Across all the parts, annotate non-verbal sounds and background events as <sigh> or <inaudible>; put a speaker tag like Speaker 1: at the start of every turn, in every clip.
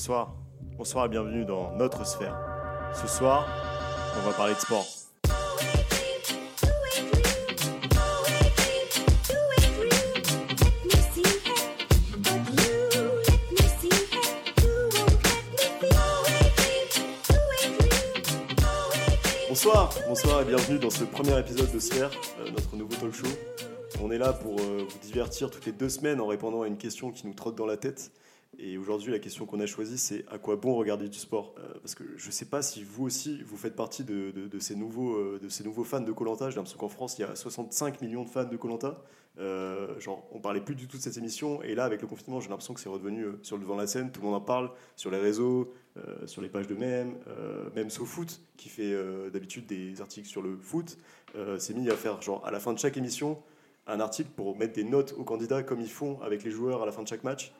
Speaker 1: Bonsoir, bonsoir et bienvenue dans notre sphère. Ce soir, on va parler de sport. Bonsoir, bonsoir et bienvenue dans ce premier épisode de Sphère, euh, notre nouveau talk show. On est là pour euh, vous divertir toutes les deux semaines en répondant à une question qui nous trotte dans la tête. Et aujourd'hui, la question qu'on a choisie, c'est à quoi bon regarder du sport? Euh, Parce que je ne sais pas si vous aussi, vous faites partie de, ces, nouveaux, euh, de ces nouveaux fans de Colanta. J'ai l'impression qu'en France, il y a 65 millions de fans de Colanta. genre, on parlait plus du tout de cette émission. Et là, avec le confinement, j'ai l'impression que c'est redevenu euh, sur le devant de la scène. Tout le monde en parle sur les réseaux, euh, sur les pages de mèmes, euh, même SoFoot, qui fait euh, d'habitude des articles sur le foot, euh, s'est mis à faire, genre, à la fin de chaque émission, un article pour mettre des notes aux candidats comme ils font avec les joueurs à la fin de chaque match.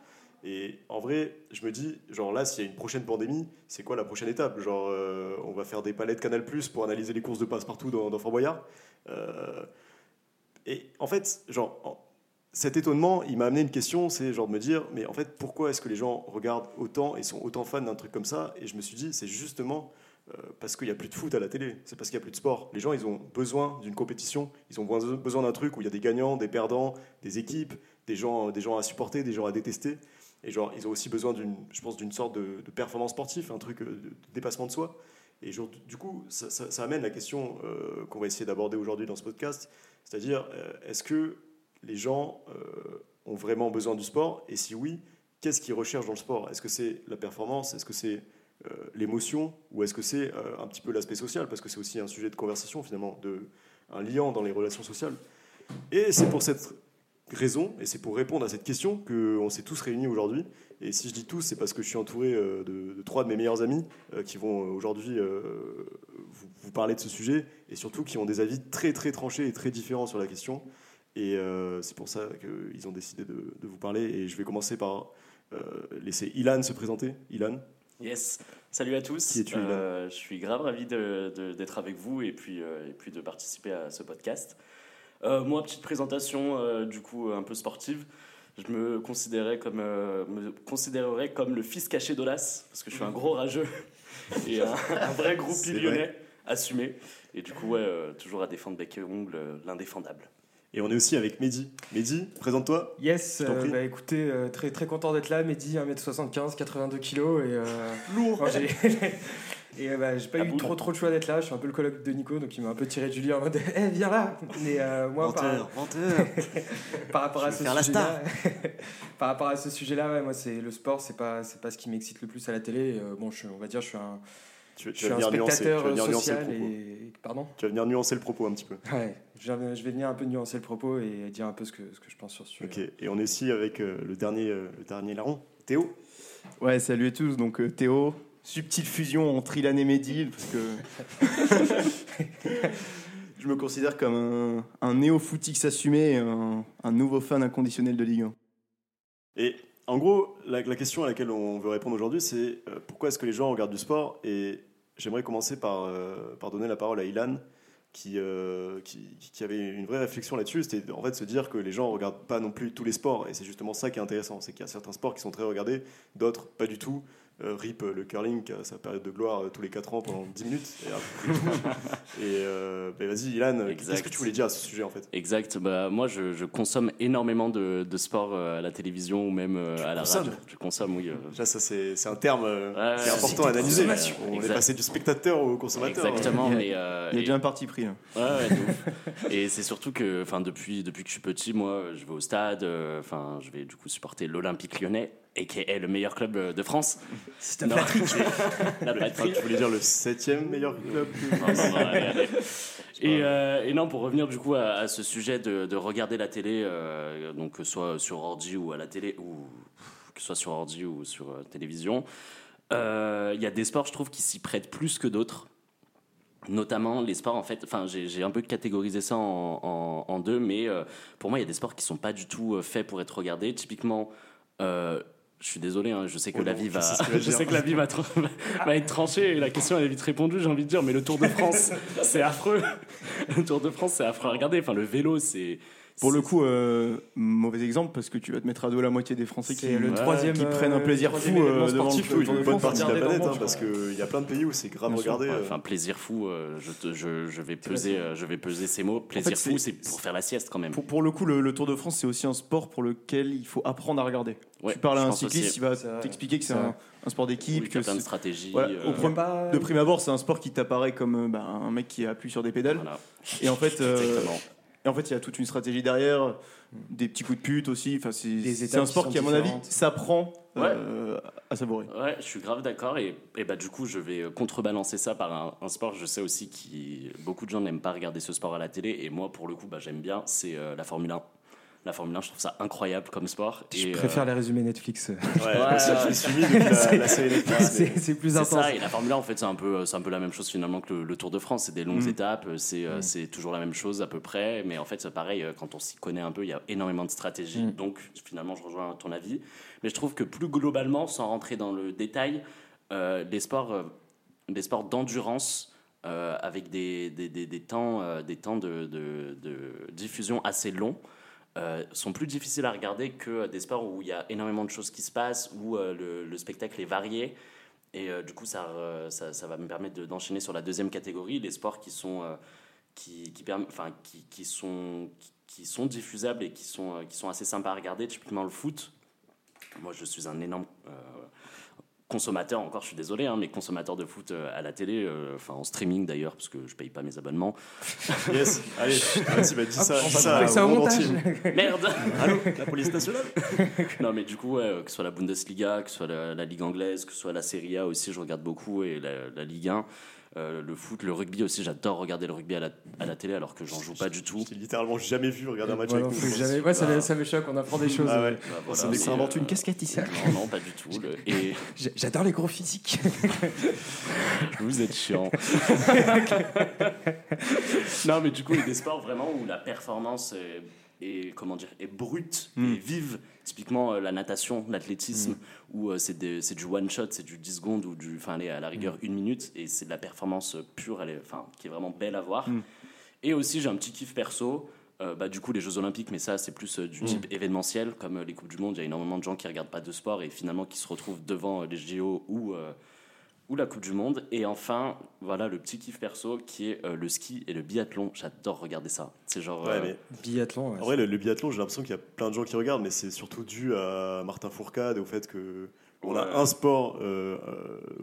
Speaker 1: Et en vrai, je me dis, genre là, s'il y a une prochaine pandémie, c'est quoi la prochaine étape? Genre, euh, on va faire des palettes Canal Plus pour analyser les courses de passe-partout dans, dans Fort Boyard. Euh, et en fait, genre, en- cet étonnement, il m'a amené une question, c'est genre de me dire, mais en fait, pourquoi est-ce que les gens regardent autant et sont autant fans d'un truc comme ça? Et je me suis dit, c'est justement euh, parce qu'il n'y a plus de foot à la télé, c'est parce qu'il n'y a plus de sport. Les gens, ils ont besoin d'une compétition, ils ont besoin d'un truc où il y a des gagnants, des perdants, des équipes, des gens, des gens à supporter, des gens à détester. Et genre, ils ont aussi besoin d'une, je pense, d'une sorte de, performance sportive, un truc euh, de, dépassement de soi. Et genre, du coup, ça, amène la question euh, qu'on va essayer d'aborder aujourd'hui dans ce podcast, c'est-à-dire, euh, est-ce que les gens ont vraiment besoin du sport? Et si oui, qu'est-ce qu'ils recherchent dans le sport? Est-ce que c'est la performance? Est-ce que c'est l'émotion? Ou est-ce que c'est un petit peu l'aspect social? Parce que c'est aussi un sujet de conversation, finalement, de, un liant dans les relations sociales. Et c'est pour cette raison, et c'est pour répondre à cette question qu'on s'est tous réunis aujourd'hui. Et si je dis tous, c'est parce que je suis entouré euh, de, de trois de mes meilleurs amis euh, qui vont euh, aujourd'hui euh, vous, vous parler de ce sujet, et surtout qui ont des avis très très tranchés et très différents sur la question. Et euh, c'est pour ça qu'ils ont décidé de, de vous parler. Et je vais commencer par laisser Ilan se présenter. Ilan,
Speaker 2: Yes, salut à tous.
Speaker 1: Qui es-tu, Ilan?
Speaker 2: Je suis grave ravi d'être avec vous et puis, et puis de participer à ce podcast. Euh, moi, petite présentation euh, du coup un peu sportive. Je me considérais comme, euh, me considérerais comme le fils caché d'Olas parce que je suis un gros rageux <laughs> et un, un vrai groupie
Speaker 1: C'est vrai.
Speaker 2: lyonnais assumé. Et du coup, ouais, euh, toujours à défendre bec et ongle, euh, l'indéfendable.
Speaker 1: et on est aussi avec Mehdi. Mehdi, présente-toi.
Speaker 3: Yes, euh, bah écoutez, euh, très, très content d'être là, Mehdi, 1m75, 82 kg et... euh,
Speaker 1: Lourd <laughs>
Speaker 3: et euh, bah, j'ai pas
Speaker 2: La
Speaker 3: eu
Speaker 2: boule.
Speaker 3: trop trop de choix d'être là, je suis un peu le colloque de Nico, donc il m'a un peu tiré du lit en mode <laughs> « Eh, viens là !» Mais euh, moi, par,
Speaker 1: menteur. <laughs>
Speaker 3: par rapport à
Speaker 1: Je
Speaker 3: ce sujet-là, <laughs> par rapport à ce sujet-là, ouais, moi c'est le sport, c'est pas c'est pas ce qui m'excite le plus à la télé. Euh, bon, je, on va dire, je suis un,
Speaker 1: Tu,
Speaker 3: je
Speaker 1: tu
Speaker 3: suis
Speaker 1: vas
Speaker 3: un spectateur
Speaker 1: venir nuancer le
Speaker 3: social
Speaker 1: propos.
Speaker 3: et pardon?
Speaker 1: Tu vas venir nuancer le propos un petit peu.
Speaker 3: Ouais, je vais, je vais venir un peu nuancer le propos et dire un peu ce que ce que je pense sur ce sujet.
Speaker 1: Ok, et on est ici avec euh, le dernier, euh, le dernier larron, Théo?
Speaker 4: Ouais, salut à tous. Donc euh, Théo, subtile fusion entre Ilan et Mehdi, parce que <laughs> je me considère comme un, un néo-footix assumé, un, un nouveau fan inconditionnel de Ligue 1.
Speaker 1: Et en gros, la, la question à laquelle on veut répondre aujourd'hui, c'est euh, pourquoi est-ce que les gens regardent du sport Et j'aimerais commencer par, euh, par donner la parole à Ilan, qui, euh, qui, qui avait une vraie réflexion là-dessus. C'était en fait se dire que les gens regardent pas non plus tous les sports. Et c'est justement ça qui est intéressant. C'est qu'il y a certains sports qui sont très regardés, d'autres pas du tout. Euh, RIP, euh, le curling, qui a sa période de gloire euh, tous les 4 ans pendant 10 minutes. Et, après, <laughs> et euh, ben vas-y, Ilan, qu'est-ce que tu voulais dire à ce sujet en fait?
Speaker 2: Exact. Bah, moi, je, je consomme énormément de, de sport euh, à la télévision ou même euh, à la
Speaker 1: consommes
Speaker 2: radio. Je consomme, oui. euh,
Speaker 1: Là, ça c'est un terme euh,
Speaker 2: Ouais,
Speaker 1: qui est important à analyser. On est passé du spectateur au consommateur.
Speaker 2: Exactement,
Speaker 4: Il y a-
Speaker 2: mais euh,
Speaker 4: Il y a
Speaker 2: et-
Speaker 4: déjà un parti pris. Là.
Speaker 2: ouais, et c'est surtout que, enfin, depuis depuis que je suis petit, moi, je vais au stade. euh, Enfin, je vais du coup supporter l'Olympique Lyonnais, et qui est le meilleur club euh, de France.
Speaker 3: C'est
Speaker 2: Non. <laughs> La
Speaker 1: Enfin,
Speaker 2: flatterie.
Speaker 1: tu voulais dire le septième meilleur club
Speaker 2: Non, non, non, allez, allez. Et, euh, et non, pour revenir du coup à, à ce sujet de, de regarder la télé, euh, donc que ce soit sur ordi ou à la télé, ou que ce soit sur ordi ou sur euh, télévision, euh, il y a des sports, je trouve, qui s'y prêtent plus que d'autres. Notamment les sports, en fait, enfin, j'ai j'ai un peu catégorisé ça en, en- en deux, mais euh, pour moi, il y a des sports qui sont pas du tout euh, faits pour être regardés. Typiquement, euh, je suis désolé, hein, je sais que la vie va, je sais que la vie être tranchée et la question elle est vite répondue. J'ai envie de dire, mais le Tour de France, <laughs> c'est affreux. Le Tour de France, c'est affreux à regarder. Enfin, le vélo, c'est
Speaker 4: Pour le coup, euh, mauvais exemple parce que tu vas te mettre à dos la moitié des Français qui,
Speaker 3: le troisième.
Speaker 4: qui
Speaker 3: euh,
Speaker 4: prennent un plaisir
Speaker 3: troisième
Speaker 4: fou euh, devant
Speaker 3: sportif
Speaker 4: le
Speaker 3: le
Speaker 4: Tour
Speaker 3: Tour
Speaker 4: de
Speaker 3: de
Speaker 1: Une bonne partie de la planète, hein, parce qu'il y a plein de pays où c'est grave regardé.
Speaker 2: Ouais,
Speaker 1: euh.
Speaker 2: Enfin, plaisir fou, euh, je, te- je, je vais peser, euh, je vais peser ces mots. Plaisir
Speaker 4: fait,
Speaker 2: fou,
Speaker 4: c'est-
Speaker 2: pour faire la sieste quand même.
Speaker 4: Pour, pour le coup, le, le Tour de France, c'est aussi un sport pour lequel il faut apprendre à regarder.
Speaker 2: Ouais,
Speaker 4: tu parles à un cycliste,
Speaker 2: aussi.
Speaker 4: il va t'expliquer que c'est un, sport d'équipe,
Speaker 2: qu'il y a
Speaker 4: que
Speaker 2: plein de
Speaker 4: c'est-
Speaker 2: stratégies.
Speaker 4: Voilà,
Speaker 2: euh,
Speaker 4: au premier-
Speaker 3: Pas-
Speaker 4: de prime abord, c'est un sport qui t'apparaît comme euh, bah, un mec qui appuie sur des pédales. Et en fait, <laughs> euh,
Speaker 2: exactement.
Speaker 4: Et en fait, il y a toute une stratégie derrière, des petits coups de pute aussi. Enfin, c'est un sport
Speaker 3: qui
Speaker 4: qui, à mon avis, s'apprend euh, à savourer.
Speaker 2: Ouais, je suis grave d'accord et, et bah du coup je vais euh, contrebalancer ça par un, un sport. Je sais aussi que beaucoup de gens n'aiment pas regarder ce sport à la télé et moi pour le coup bah, j'aime bien. C'est euh, la Formule 1. La Formule 1, je trouve ça incroyable comme sport.
Speaker 3: Je
Speaker 2: et,
Speaker 3: préfère
Speaker 2: euh,
Speaker 3: les résumés Netflix.
Speaker 1: Ouais,
Speaker 2: Ouais,
Speaker 3: c'est
Speaker 1: mais-
Speaker 3: c'est plus
Speaker 2: C'est
Speaker 3: intense.
Speaker 2: ça, et la Formule 1, en fait, c'est un, peu, c'est un peu la même chose finalement que le, le Tour de France. C'est des longues
Speaker 4: Mm.
Speaker 2: étapes, c'est, euh, c'est toujours la même chose à peu près. Mais en fait, c'est pareil, quand on s'y connaît un peu, il y a énormément de stratégie.
Speaker 3: Mm.
Speaker 2: Donc, finalement, je rejoins ton avis. Mais je trouve que plus globalement, sans rentrer dans le détail, euh, les sports, euh, les sports d'endurance, euh, avec des, des, des, des temps, euh, des temps de, de, de diffusion assez longs, euh, sont plus difficiles à regarder que des sports où il y a énormément de choses qui se passent, où euh, le, le spectacle est varié. Et euh, du coup, ça, euh, ça, va me permettre de- d'enchaîner sur la deuxième catégorie, les sports qui sont, euh, qui, qui, enfin, qui, qui sont, qui, sont diffusables et qui sont, euh, qui sont assez sympas à regarder, typiquement le foot. Moi, je suis un énorme euh, consommateur, encore je suis désolé, hein, mais consommateur de foot euh, à la télé, euh, enfin en streaming d'ailleurs, parce que je paye pas mes abonnements. <laughs>
Speaker 1: Yes, allez, vas-y, bah, dis ça, dis
Speaker 3: va
Speaker 1: ça,
Speaker 3: ça au. <laughs>
Speaker 2: Merde
Speaker 1: Allô, la police nationale <laughs>
Speaker 2: Non, mais du coup, ouais, euh, que ce soit la Bundesliga, que ce soit la, la Ligue anglaise, que ce soit la Serie A aussi, je regarde beaucoup, et la, la Ligue 1. Euh, le foot, le rugby aussi, j'adore regarder le rugby à la, à la télé alors que j'en joue pas du tout.
Speaker 1: Je t'ai littéralement jamais vu regarder un match
Speaker 3: Voilà,
Speaker 1: avec nous.
Speaker 3: j'avais- ouais, ça, me- ça me choque, on apprend des choses.
Speaker 1: Ah ouais.
Speaker 2: Bah, voilà,
Speaker 1: découvert.
Speaker 4: invente
Speaker 2: euh,
Speaker 4: une casquette ici.
Speaker 2: Non, non, pas du tout. le- et <laughs>
Speaker 3: J'ai- J'adore les gros physiques. <laughs>
Speaker 2: vous êtes chiant. <laughs> non, mais du coup, il y a des sports vraiment où la performance est, est, comment dire, est brute et vive. Typiquement euh, la natation, l'athlétisme, où euh, c'est du one shot, c'est du 10 secondes ou du, enfin, à la rigueur une minute, et c'est de la performance pure, elle est, enfin, qui est vraiment belle à voir. Et aussi, j'ai un petit kiff perso. euh, bah, du coup, les Jeux Olympiques, mais ça, c'est plus euh, du type événementiel, comme euh, les Coupes du Monde. Il y a énormément de gens qui regardent pas de sport et finalement qui se retrouvent devant euh, les JO ou, euh, ou la Coupe du Monde. Et enfin, voilà le petit kiff perso qui est euh, le ski et le biathlon. J'adore regarder ça. C'est genre.
Speaker 1: Ouais,
Speaker 2: euh,
Speaker 1: mais
Speaker 3: Biathlon. ouais.
Speaker 1: en vrai, le, le biathlon, j'ai l'impression qu'il y a plein de gens qui regardent, mais c'est surtout dû à Martin Fourcade et au fait que on a
Speaker 2: Ouais.
Speaker 1: un sport euh,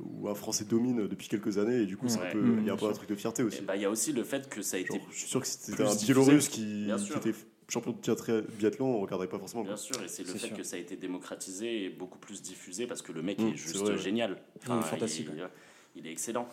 Speaker 1: où un Français domine depuis quelques années et du coup, c'est
Speaker 2: Ouais.
Speaker 1: un peu,
Speaker 4: Mmh,
Speaker 1: il y a un peu un truc de fierté aussi.
Speaker 2: bah, il y a aussi le fait que ça a été.
Speaker 1: Genre, je suis sûr que c'était un. Biélorusse qui, qui était champion de biathlon- biathlon, on regarderait pas forcément. quoi.
Speaker 2: Bien sûr, et c'est le fait
Speaker 3: sûr.
Speaker 2: que ça a été démocratisé et beaucoup plus diffusé parce que le mec
Speaker 1: Mmh,
Speaker 2: est juste génial.
Speaker 3: Il est fantastique,
Speaker 2: Il, il est excellent.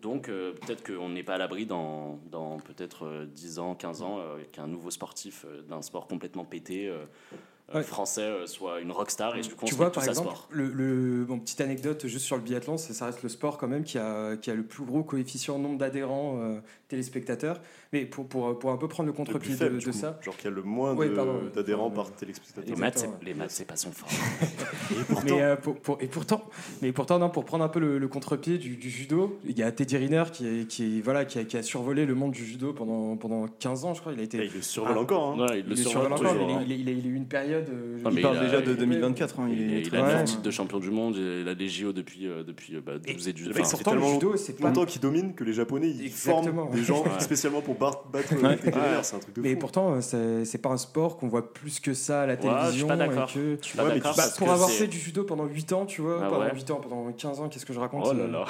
Speaker 2: Donc euh, peut-être qu'on n'est pas à l'abri dans, dans peut-être euh, 10 ans, 15 ans, euh, qu'un nouveau sportif euh, d'un sport complètement pété euh, euh,
Speaker 3: Ouais.
Speaker 2: français euh, soit une rockstar et du coup on
Speaker 3: Tu vois, par exemple,
Speaker 2: sport.
Speaker 3: le, le- bon, petite anecdote juste sur le biathlon, c'est ça reste le sport quand même qui a, qui a le plus gros coefficient nombre d'adhérents euh, téléspectateurs. Mais pour, pour, pour un peu prendre le contre-pied de, ça,
Speaker 1: Genre qu'il y a le moins
Speaker 3: Ouais,
Speaker 1: d'adhérents par
Speaker 2: Les
Speaker 1: téléspectateur.
Speaker 2: maths, les maths, c'est pas son fort. <laughs>
Speaker 1: Et pourtant,
Speaker 3: Mais, euh, pour- pour- et pourtant, mais pourtant non, pour prendre un peu le, le contre-pied du, du judo, il y a Teddy Riner qui, est- qui, est- voilà, qui, a, qui a survolé le monde du judo pendant, pendant 15 ans, je crois. Il a été.
Speaker 1: il le survole
Speaker 3: Ah.
Speaker 1: encore. hein.
Speaker 2: Ouais, il
Speaker 3: il
Speaker 2: le
Speaker 3: le
Speaker 2: survole
Speaker 3: survole encore,
Speaker 2: toujours, hein.
Speaker 3: il a eu une période.
Speaker 2: Ah,
Speaker 3: je-
Speaker 2: mais
Speaker 4: Il parle
Speaker 2: il a-
Speaker 4: déjà de
Speaker 3: il-
Speaker 4: 2024. hein, il
Speaker 2: Il,
Speaker 4: est
Speaker 2: il
Speaker 4: très
Speaker 2: a
Speaker 3: Ouais.
Speaker 2: titre de champion du monde, il a des JO depuis, euh, depuis euh, bah, 12 et du enfin,
Speaker 3: le
Speaker 1: tellement
Speaker 3: judo, c'est pas.
Speaker 1: longtemps qu'ils dominent que les Japonais ils
Speaker 3: Exactement.
Speaker 1: forment des gens <laughs>
Speaker 2: Ouais.
Speaker 1: spécialement pour battre,
Speaker 4: Ouais.
Speaker 1: Teddy Riner. C'est un truc de
Speaker 3: Mais
Speaker 1: fou.
Speaker 3: pourtant, euh, c'est c'est pas un sport qu'on voit plus que ça à la
Speaker 2: Ouais, je suis
Speaker 3: télévision.
Speaker 2: pas
Speaker 3: et
Speaker 2: d'accord.
Speaker 3: que-
Speaker 2: Je suis pas
Speaker 1: Ouais,
Speaker 2: d'accord
Speaker 1: tu-
Speaker 3: Bah, pour
Speaker 2: que
Speaker 3: avoir
Speaker 2: c'est-
Speaker 3: fait du judo pendant 8 ans, tu vois,
Speaker 2: Ah
Speaker 3: pendant
Speaker 2: ouais
Speaker 3: 8 ans, pendant 15 ans, qu'est-ce que je raconte
Speaker 2: Oh là là.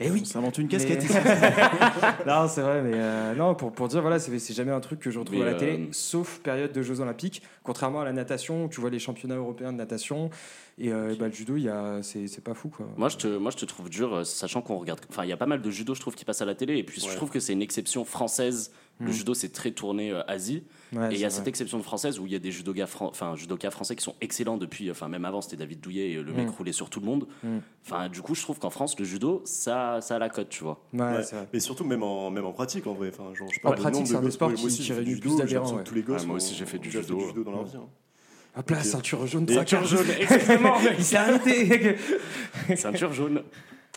Speaker 3: Eh oui
Speaker 4: On s'invente une casquette
Speaker 3: Mais-
Speaker 4: ici. <laughs>
Speaker 3: Non, c'est vrai, mais euh, non, pour, pour dire, voilà, c'est c'est jamais un truc que je retrouve
Speaker 2: Mais,
Speaker 3: à la télé,
Speaker 2: euh,
Speaker 3: sauf période de Jeux Olympiques, contrairement à la natation, où tu vois les championnats européens de natation, et euh, bah, le judo, il y a- c'est c'est pas fou, quoi.
Speaker 2: Moi je, te, moi, je te trouve dur, sachant qu'on regarde. Enfin, il y a pas mal de judo, je trouve, qui passent à la télé. Et puis,
Speaker 1: Ouais.
Speaker 2: je trouve que c'est une exception française. Le
Speaker 3: Mm.
Speaker 2: judo, c'est très tourné euh, Asie.
Speaker 3: Ouais,
Speaker 2: et il y a cette
Speaker 3: vrai.
Speaker 2: exception française où il y a des judokas, fran- enfin, judokas français qui sont excellents depuis. Enfin, même avant, c'était David Douillet et le mec
Speaker 3: Mm.
Speaker 2: roulait sur tout le monde.
Speaker 3: Mm.
Speaker 2: Enfin, du coup, je trouve qu'en France, le judo, ça, ça a la cote, tu vois.
Speaker 3: Ouais,
Speaker 1: Ouais.
Speaker 3: vrai.
Speaker 1: Mais surtout, même en, même en pratique, en vrai. Enfin, genre, je
Speaker 3: En pratique,
Speaker 1: nombre
Speaker 3: c'est un des sports qui- réunit
Speaker 1: du
Speaker 3: plus d'adhérents, Ouais,
Speaker 2: moi aussi, j'ai fait du judo.
Speaker 1: judo dans leur vie. hein.
Speaker 3: Hop là,
Speaker 1: Ok.
Speaker 3: ceinture jaune, <laughs> <laughs> ceinture jaune,
Speaker 2: exactement.
Speaker 3: il s'est arrêté
Speaker 2: Ceinture jaune.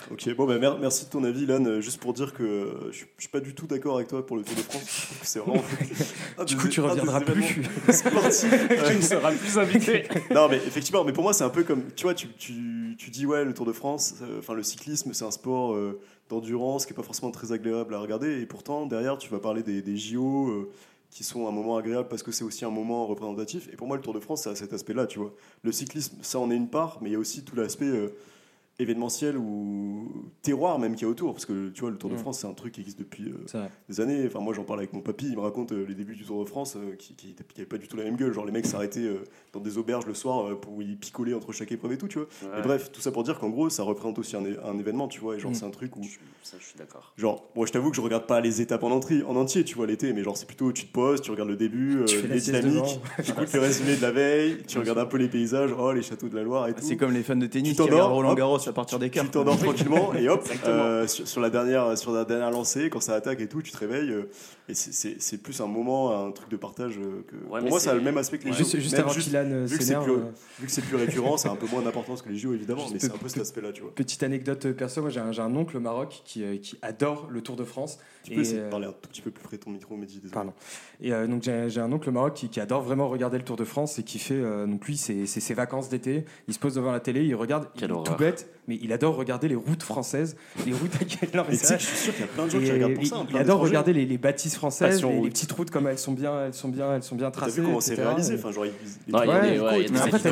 Speaker 1: Ok, bon, bah, mer- merci de ton avis, Lan. Euh, Juste pour dire que euh, je suis- je suis pas du tout d'accord avec toi pour le Tour de France. C'est vraiment. <laughs>
Speaker 3: Du coup, tu reviendras plus.
Speaker 1: événements <laughs> sportifs. <laughs>
Speaker 2: Tu ne seras plus invité.
Speaker 1: non, mais effectivement, mais pour moi, c'est un peu comme. Tu vois, tu, tu, tu dis, ouais, le Tour de France, euh, enfin, le cyclisme, c'est un sport euh, d'endurance qui est pas forcément très agréable à regarder. Et pourtant, derrière, tu vas parler des, des JO. euh, qui sont un moment agréable parce que c'est aussi un moment représentatif. Et pour moi, le Tour de France, ça a cet aspect-là, tu vois. Le cyclisme, ça en est une part, mais il y a aussi tout l'aspect euh, événementiel ou terroir même qui est autour. Parce que, tu vois, le Tour de
Speaker 3: Mm.
Speaker 1: France, c'est un truc qui existe depuis euh, des années. Enfin, moi, j'en parle avec mon papy, il me raconte euh, les débuts du Tour de France euh, qui n'avaient pas du tout la même gueule. Genre, les mecs s'arrêtaient euh, dans des auberges le soir euh, pour y picoler entre chaque épreuve et tout, tu vois. Et bref, tout ça pour dire qu'en gros, ça représente aussi un, événement, tu vois. Et genre,
Speaker 3: Mm.
Speaker 1: c'est un truc où.
Speaker 2: Je- Ça, je suis d'accord.
Speaker 1: Genre, moi je t'avoue que je regarde pas les étapes en, entier- en entier, tu vois, l'été, mais genre, c'est plutôt tu te poses, tu regardes le début, <laughs> euh, les dynamiques, <laughs> tu écoutes <laughs> le résumé de la veille, tu regardes un peu les paysages, oh, les châteaux de la Loire et tout.
Speaker 4: C'est comme les fans de tennis
Speaker 1: Tu
Speaker 4: qui regardent Roland Garros à partir des
Speaker 1: tu
Speaker 4: quarts.
Speaker 1: t'endors <laughs> tranquillement et hop, euh, sur, sur la dernière, sur la dernière lancée, quand ça attaque et tout, tu te réveilles. euh, et c'est- c'est c'est plus un moment, un truc de partage euh, que.
Speaker 2: Ouais,
Speaker 1: pour moi,
Speaker 2: c'est-
Speaker 1: ça a le même aspect que les
Speaker 2: Ouais.
Speaker 1: JO.
Speaker 3: Juste, juste avant
Speaker 1: juste-
Speaker 3: euh,
Speaker 1: vu que c'est plus- Vu que c'est plus récurrent, ça a un peu moins d'importance que les JO évidemment, mais c'est un peu cet aspect-là, tu vois.
Speaker 3: Petite anecdote perso, moi j'ai un, j'ai un oncle au Maroc qui, qui adore le Tour de France.
Speaker 1: Tu
Speaker 3: Et,
Speaker 1: peux essayer de parler un tout petit peu plus près de ton micro, Mehdi, désolé.
Speaker 3: Pardon. Et euh, donc j'ai j'ai un oncle au Maroc qui, qui adore vraiment regarder le Tour de France et qui fait euh, donc lui c'est c'est ses vacances d'été. Il se pose devant la télé, il regarde, il est
Speaker 2: horreur.
Speaker 3: tout bête, mais il adore regarder les routes françaises, les routes. Non, mais
Speaker 1: que je suis sûr qu'il y a plein de gens qui regardent pour ça. hein,
Speaker 3: il, il adore regarder les, les bâtisses françaises, les, petites routes comme elles sont bien, elles sont bien, elles sont bien
Speaker 1: T'as
Speaker 3: tracées.
Speaker 1: vu comment c'est réalisé enfin, genre, ils- les
Speaker 2: Non, il y a
Speaker 3: Ouais,
Speaker 2: des- ouais, il y a des
Speaker 3: mais après, t'as t'as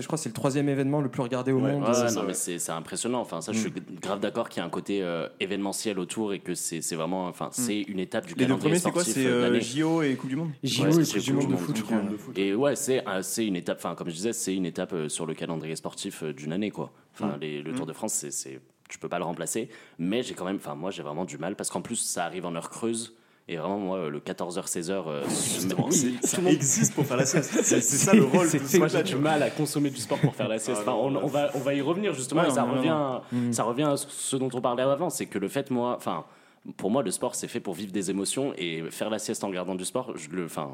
Speaker 3: je crois que c'est le troisième événement le plus regardé au monde.
Speaker 1: C'est ça,
Speaker 2: non, mais impressionnant. Enfin, ça, je suis grave d'accord qu'il y a un côté euh, événementiel autour et que c'est c'est vraiment, enfin, c'est une étape du
Speaker 4: Les deux
Speaker 2: calendrier
Speaker 4: premiers, c'est quoi
Speaker 2: sportif
Speaker 4: C'est. JO et Coupe du Monde
Speaker 3: JO et Coupe du monde de foot.
Speaker 2: Et ouais, c'est une étape, enfin, comme je disais, c'est une étape euh, sur le calendrier sportif euh, d'une année, quoi. Enfin,
Speaker 3: Mm.
Speaker 2: les- le Tour de France, c'est- tu peux pas le remplacer, mais j'ai quand même, enfin, moi, j'ai vraiment du mal parce qu'en plus, ça arrive en heure creuse. Et vraiment, moi, le 14h, 16h, euh, <laughs> oui,
Speaker 1: ça
Speaker 2: monde-
Speaker 1: existe pour faire la sieste. <laughs> C'est ça le rôle
Speaker 3: C'est-
Speaker 1: ce
Speaker 3: c'est-
Speaker 2: moi j'ai du mal à consommer du sport pour faire la sieste.
Speaker 1: Ah,
Speaker 2: Enfin,
Speaker 1: non,
Speaker 2: on, on va, on va y revenir justement.
Speaker 4: Ouais,
Speaker 2: et ça,
Speaker 4: non,
Speaker 2: revient,
Speaker 3: non.
Speaker 2: ça revient à ce dont on parlait avant. C'est que le fait, moi, enfin, pour moi, le sport, c'est fait pour vivre des émotions et faire la sieste en regardant du sport, je le, enfin,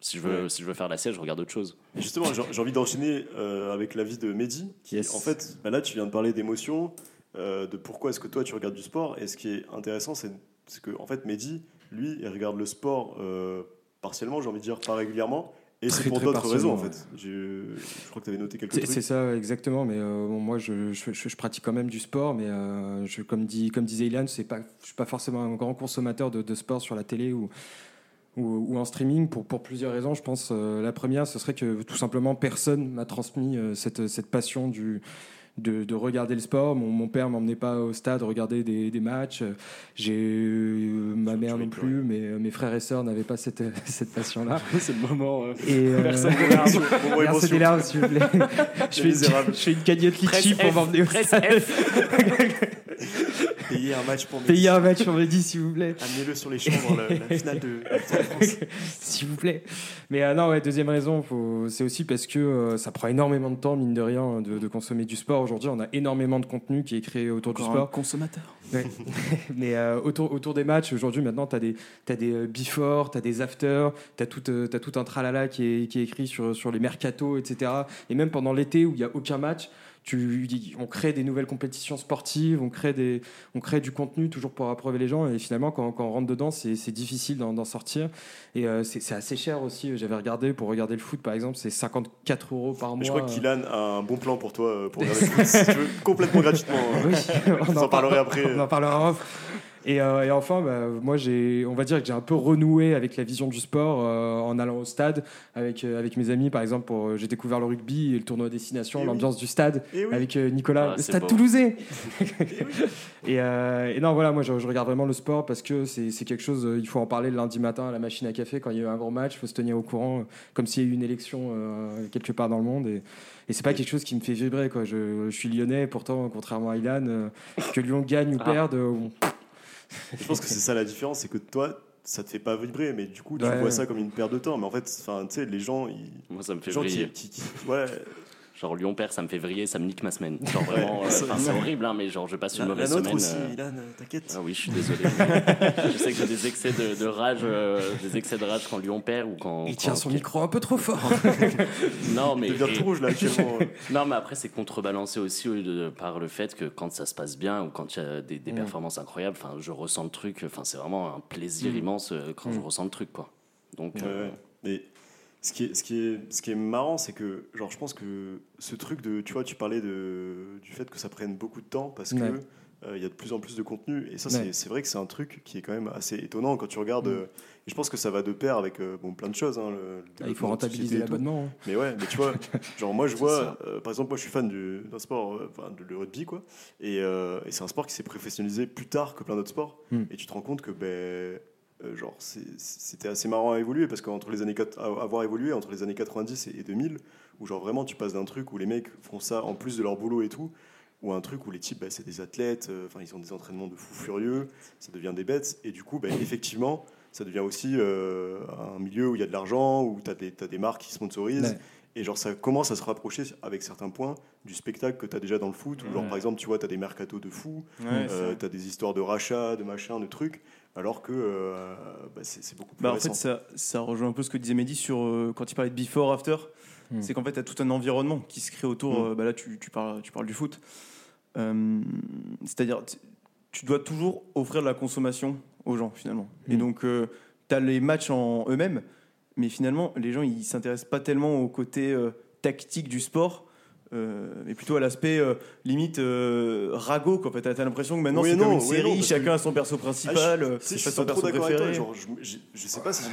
Speaker 2: si je veux,
Speaker 1: Ouais.
Speaker 2: si je veux faire la sieste, je regarde autre chose.
Speaker 1: Et Justement, j'ai envie d'enchaîner euh, avec l'avis de Mehdi. Qui,
Speaker 3: Yes.
Speaker 1: En fait, bah là, tu viens de parler d'émotion, euh, de pourquoi est-ce que toi tu regardes du sport. Et ce qui est intéressant, c'est c'est que en fait, Mehdi, lui, il regarde le sport euh, partiellement, j'ai envie de dire pas régulièrement. Et c'est pour d'autres raisons, en fait. Je, je crois que tu avais noté
Speaker 3: C'est
Speaker 1: trucs.
Speaker 3: c'est ça, exactement. Mais euh, bon, moi, je, je, pratique quand même du sport, mais euh, je, comme, dit, comme disait Ilan, pas, je suis pas forcément un grand consommateur de, de sport sur la télé ou, ou, ou en streaming pour, pour plusieurs raisons. Je pense euh, la première, ce serait que tout simplement personne m'a transmis cette, cette passion du de, de regarder le sport. Mon, mon père m'emmenait pas au stade regarder des, des matchs. J'ai euh, ma mère non plus, mais euh, mes frères et sœurs n'avaient pas cette, cette passion-là. <laughs>
Speaker 2: c'est le moment. euh,
Speaker 3: Et euh,
Speaker 2: Personne
Speaker 3: Versez des larmes, s'il vous plaît. <laughs> je, fais <laughs> je fais une cagnotte litchi pour m'emmener au stade.
Speaker 1: Payer un match pour Mehdi.
Speaker 3: Payer un match pour Mehdi, s'il vous plaît.
Speaker 1: Amenez-le sur les champs dans la, la <laughs> finale de de France.
Speaker 3: S'il vous plaît. Mais euh, non, ouais, deuxième raison, faut- c'est aussi parce que euh, ça prend énormément de temps, mine de rien, de, de consommer du sport. Aujourd'hui, on a énormément de contenu qui est créé autour du
Speaker 4: Encore un
Speaker 3: sport.
Speaker 4: consommateur.
Speaker 3: Ouais. <laughs> Mais euh, autour, autour des matchs, aujourd'hui, maintenant, tu as des, t'as des before, tu as des after, tu as, tout euh, t'as tout un tralala qui est, qui est écrit sur, sur les mercatos, etc. Et même pendant l'été où il n'y a aucun match, tu, on crée des nouvelles compétitions sportives, on crée, des, on crée du contenu toujours pour approuver les gens. Et finalement, quand, quand on rentre dedans, c'est difficile d'en sortir. Et euh, c'est assez cher aussi. J'avais regardé, pour regarder le foot, par exemple, c'est 54 euros par mois.
Speaker 1: Mais je crois qu'Ilan a un bon plan pour toi euh, pour <laughs> regarder le foot, si tu veux, complètement gratuitement. hein.
Speaker 3: Oui, on
Speaker 1: Vous en parlerez après.
Speaker 3: On en parlera off. Et, euh, et enfin, bah, moi, j'ai, on va dire que j'ai un peu renoué avec la vision du sport euh, en allant au stade avec, euh, avec mes amis. Par exemple, pour, euh, j'ai découvert le rugby et le tournoi destination,
Speaker 1: Eh oui.
Speaker 3: l'ambiance du stade
Speaker 1: Et oui.
Speaker 3: avec Nicolas,
Speaker 2: Ah,
Speaker 3: le stade toulousain. <laughs> et, euh, et non, voilà, moi, je, je regarde vraiment le sport parce que c'est, c'est quelque chose. il faut en parler le lundi matin à la machine à café quand il y a eu un gros match. Il faut se tenir au courant, comme s'il y a eu une élection euh, quelque part dans le monde. Et, et c'est pas quelque chose qui me fait vibrer. Quoi. Je, je suis lyonnais, pourtant, contrairement à Ilan, euh, que Lyon gagne ou
Speaker 2: Ah.
Speaker 3: perde, euh,
Speaker 1: Je pense que c'est ça la différence, c'est que toi, ça te fait pas vibrer, mais du coup, tu
Speaker 3: Ouais.
Speaker 1: vois ça comme une perte de temps. Mais en fait, enfin, tu sais, les gens, ils,
Speaker 2: Moi, ça me fait
Speaker 1: gens qui,
Speaker 2: briller.
Speaker 1: qui- qui- ouais,
Speaker 2: Genre Lyon perd, ça me fait vriller, ça me nique ma semaine. Genre vraiment, euh, c'est horrible, hein, mais genre je passe une
Speaker 1: La,
Speaker 2: mauvaise semaine.
Speaker 1: aussi,
Speaker 2: euh,
Speaker 1: Ilan, t'inquiète.
Speaker 2: Ah oui, je suis désolé. <laughs> je sais que j'ai des excès de, de rage, euh, des excès de rage quand Lyon perd ou quand.
Speaker 3: Il tient
Speaker 2: quand-
Speaker 3: son micro un peu trop fort. <laughs>
Speaker 2: Non, mais
Speaker 1: Il devient
Speaker 2: et-
Speaker 1: tout rouge là actuellement. <laughs>
Speaker 2: non, mais après c'est contrebalancé aussi euh, de- par le fait que quand ça se passe bien ou quand il y a des, des
Speaker 3: Mm.
Speaker 2: performances incroyables, enfin je ressens le truc. Enfin c'est vraiment un plaisir immense euh, quand je
Speaker 3: Mm.
Speaker 2: ressens le truc, quoi. Donc.
Speaker 1: Ouais,
Speaker 2: euh,
Speaker 1: ouais. Mais ce qui est, ce qui est, ce qui est marrant, c'est que, genre, je pense que ce truc de, tu vois, tu parlais de, du fait que ça prenne beaucoup de temps parce que
Speaker 3: Ouais.
Speaker 1: euh, y a de plus en plus de contenu. Et ça,
Speaker 3: Ouais.
Speaker 1: c'est- vrai que c'est un truc qui est quand même assez étonnant quand tu regardes.
Speaker 3: Mm.
Speaker 1: euh, et je pense que ça va de pair avec euh, bon, plein de choses. hein, le-
Speaker 3: Ah, il faut rentabiliser l'abonnement. hein.
Speaker 1: Mais ouais, mais tu vois, <laughs> genre moi je vois, euh, par exemple, moi je suis fan du- d'un sport, enfin de le rugby quoi, et, et c'est un sport qui s'est professionnalisé plus tard que plein d'autres sports,
Speaker 3: Hmm.
Speaker 1: et tu te rends compte que ben, genre c'est- c'était assez marrant à évoluer parce qu'entre les années quat- à avoir évolué entre les années 90 et 2000, où genre vraiment tu passes d'un truc où les mecs font ça en plus de leur boulot et tout, ou un truc où les types ben, c'est des athlètes, euh, enfin ils ont des entraînements de fous furieux, ça devient des bêtes, et du coup ben, effectivement ça devient aussi euh, un milieu où il y a de l'argent, où tu as, des marques qui sponsorisent. Et genre, ça commence à se rapprocher avec certains points du spectacle que tu as déjà dans le foot. Où, genre,
Speaker 2: Ouais.
Speaker 1: par exemple, tu vois, tu as des mercatos de fous,
Speaker 4: Ouais,
Speaker 1: euh, tu as des histoires de rachats, de machin, de trucs, alors que euh, bah, c'est c'est beaucoup plus
Speaker 4: Bah, en
Speaker 1: récent.
Speaker 4: fait, ça, ça rejoint un peu ce que disait Mehdi sur euh, quand il parlait de before, after.
Speaker 3: Hmm.
Speaker 4: C'est qu'en fait, tu as tout un environnement qui se crée autour.
Speaker 1: Hmm.
Speaker 4: euh, bah, là, tu, tu parles, tu parles du foot. Euh, C'est-à-dire, tu- tu dois toujours offrir de la consommation aux gens, finalement. Et
Speaker 3: Hmm.
Speaker 4: donc, tu as les matchs en eux-mêmes, mais finalement, les gens, ils s'intéressent pas tellement au côté euh, tactique du sport. euh, mais plutôt à l'aspect euh, limite euh, ragot quoi. En fait, t'as t'as l'impression que maintenant
Speaker 1: Oui
Speaker 4: c'est comme une
Speaker 1: oui
Speaker 4: série,
Speaker 1: non,
Speaker 4: chacun a son perso
Speaker 1: Ah,
Speaker 4: principal,
Speaker 1: je, sais, je
Speaker 4: son perso préféré.
Speaker 1: Genre, je, sais pas si.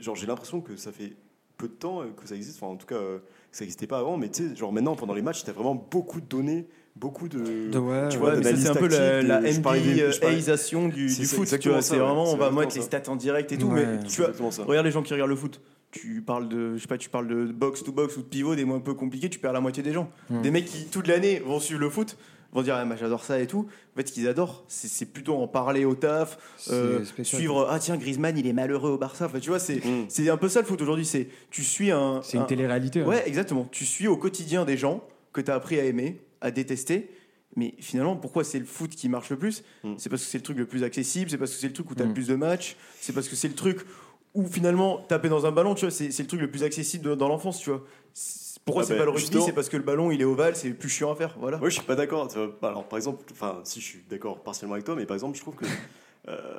Speaker 1: Genre, j'ai l'impression que ça fait peu de temps que ça existe. Enfin, en tout cas, que ça n'existait pas avant. Mais tu sais, genre maintenant, pendant les matchs, t'as vraiment beaucoup de données, beaucoup de.
Speaker 3: De- ouais,
Speaker 1: tu vois,
Speaker 4: Ouais, mais c'est un peu la, la NBA-isation du,
Speaker 1: C'est-
Speaker 4: du foot. C'est vraiment, on va mettre les stats en direct et tout.
Speaker 3: Ouais.
Speaker 4: Mais tu vois, regarde les gens qui regardent le foot. Tu parles de, je sais pas, tu parles de box to box ou de pivot, des mots un peu compliqués, tu perds la moitié des gens.
Speaker 3: Hmm.
Speaker 4: Des mecs qui toute l'année vont suivre le foot, vont dire ah, bah, j'adore ça et tout. En fait, ce qu'ils adorent, c'est plutôt en parler au taf, euh, suivre ah tiens Griezmann il est malheureux au Barça. Enfin, tu vois, c'est
Speaker 1: Mm.
Speaker 4: c'est un peu ça le foot aujourd'hui. C'est tu suis un,
Speaker 3: C'est une
Speaker 4: un-
Speaker 3: télé-réalité. hein.
Speaker 4: Ouais, exactement. Tu suis au quotidien des gens que tu as appris à aimer, à détester. Mais finalement, pourquoi c'est le foot qui marche le plus
Speaker 1: Mm.
Speaker 4: C'est parce que c'est le truc le plus accessible, c'est parce que c'est le truc où tu as
Speaker 3: Mm.
Speaker 4: le plus de matchs, c'est parce que c'est le truc où finalement taper dans un ballon, tu vois, c'est le truc le plus accessible de- dans l'enfance, tu vois. Pourquoi
Speaker 1: Ah
Speaker 4: c'est
Speaker 1: bah,
Speaker 4: pas le rugby. C'est parce que le ballon il est ovale, c'est plus chiant à faire. Voilà.
Speaker 1: Moi, je suis pas d'accord. Bah, Alors, par exemple, enfin, si je suis d'accord partiellement avec toi, mais par exemple, je trouve que. euh,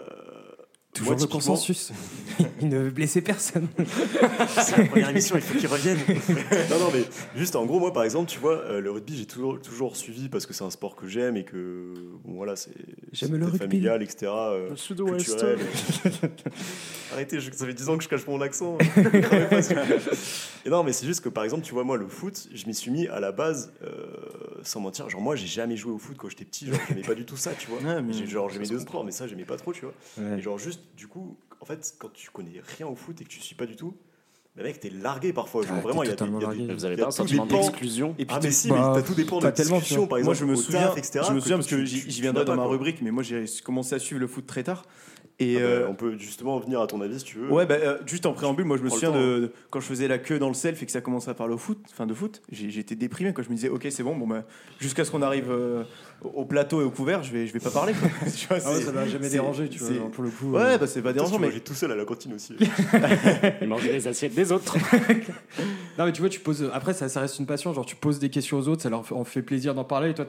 Speaker 3: Toujours
Speaker 1: moi,
Speaker 3: le
Speaker 1: typiquement-
Speaker 3: consensus. <laughs> il ne veut blesser personne.
Speaker 1: C'est la première émission, il faut qu'il revienne. <laughs> non, non, mais juste en gros, moi par exemple, tu vois, euh, le rugby, j'ai toujours, toujours suivi parce que c'est un sport que j'aime et que, bon voilà, c'est
Speaker 3: J'aime
Speaker 1: c'est
Speaker 3: le
Speaker 1: peut-être
Speaker 3: rugby.
Speaker 1: familial, etc. euh,
Speaker 2: Sud-Ouest.
Speaker 1: culturel. <laughs> Arrêtez, je- ça fait 10 ans que je cache mon accent. Plaît. et non, mais c'est juste que par exemple, tu vois, moi, le foot, je m'y suis mis à la base, euh, sans mentir, genre moi, j'ai jamais joué au foot quand j'étais petit, genre j'aimais pas du tout ça, tu vois.
Speaker 4: Ouais, mais
Speaker 1: J'ai- genre j'aimais
Speaker 4: se
Speaker 1: deux sports, mais ça, j'aimais pas trop, tu vois.
Speaker 3: Ouais.
Speaker 1: Et genre juste, du coup, en fait, quand tu connais rien au foot et que tu suis pas du tout, le mec, t'es largué parfois. Genre vraiment, il y a des, y a des-
Speaker 3: largué.
Speaker 2: Vous avez pas un sentiment d'exclusion
Speaker 4: Et puis
Speaker 1: Ah mais
Speaker 4: tu-
Speaker 1: si,
Speaker 3: bah,
Speaker 1: mais t'as tout dépend de
Speaker 3: pas tellement,
Speaker 1: discussion,
Speaker 3: tu
Speaker 1: par
Speaker 4: moi
Speaker 1: exemple.
Speaker 4: je me souviens,
Speaker 1: taf, etc.,
Speaker 4: je me souviens parce que j'y viendrai dans ma rubrique, mais moi j'ai commencé à suivre le foot très tard. Et
Speaker 1: Ah bah,
Speaker 4: euh,
Speaker 1: on peut justement venir à ton avis si tu veux.
Speaker 4: Ouais, bah, euh, juste en préambule, moi je me souviens
Speaker 1: temps,
Speaker 4: de, de- quand je faisais la queue dans le self et que ça commençait à parler au foot, fin de foot, j'ai- j'étais déprimé quand je me disais ok c'est bon, bon bah, jusqu'à ce qu'on arrive euh, au au plateau et au couvert, je vais, je vais pas parler. quoi. <laughs> Tu vois,
Speaker 3: Ah ouais, ça m'a jamais dérangé, tu vois. Pour le coup.
Speaker 4: Ouais, bah c'est pas
Speaker 1: tu
Speaker 4: mais
Speaker 1: mangeais tout seul à la cantine aussi. <laughs>
Speaker 2: Il mangeait les assiettes des autres.
Speaker 3: Non, mais tu vois, tu poses. Après, ça, ça reste une passion. Genre, tu poses des questions aux autres, ça leur fait- en fait plaisir d'en parler. Et toi,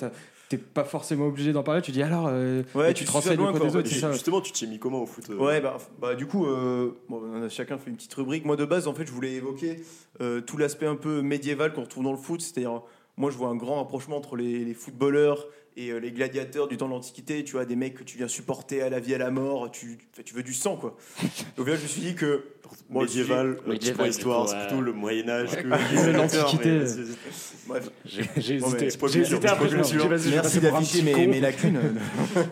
Speaker 3: t'es pas forcément obligé d'en parler. Tu dis alors. euh,
Speaker 4: Ouais, tu
Speaker 3: tu te renseignes
Speaker 4: loin, quoi,
Speaker 3: des autres, ça.
Speaker 1: Justement, tu t'es mis comment au foot euh
Speaker 4: Ouais, bah, bah, du coup, euh, bon, on a chacun fait une petite rubrique. Moi, de base, en fait, je voulais évoquer euh, tout l'aspect un peu médiéval qu'on retrouve dans le foot. C'est-à-dire, moi, je vois un grand rapprochement entre les, les footballeurs et euh, les gladiateurs du temps de l'Antiquité. Tu vois, des mecs que tu viens supporter à la vie, à la mort. Tu, tu veux du sang, quoi. <laughs> Au final, je me suis dit que.
Speaker 1: Médiéval,
Speaker 2: médiéval,
Speaker 1: histoire, c'est plutôt le Moyen-Âge que
Speaker 3: Ouais, l'Antiquité.
Speaker 4: Bref,
Speaker 2: J'ai hésité. J'ai hésité après,
Speaker 4: Merci d'afficher mes, lacunes.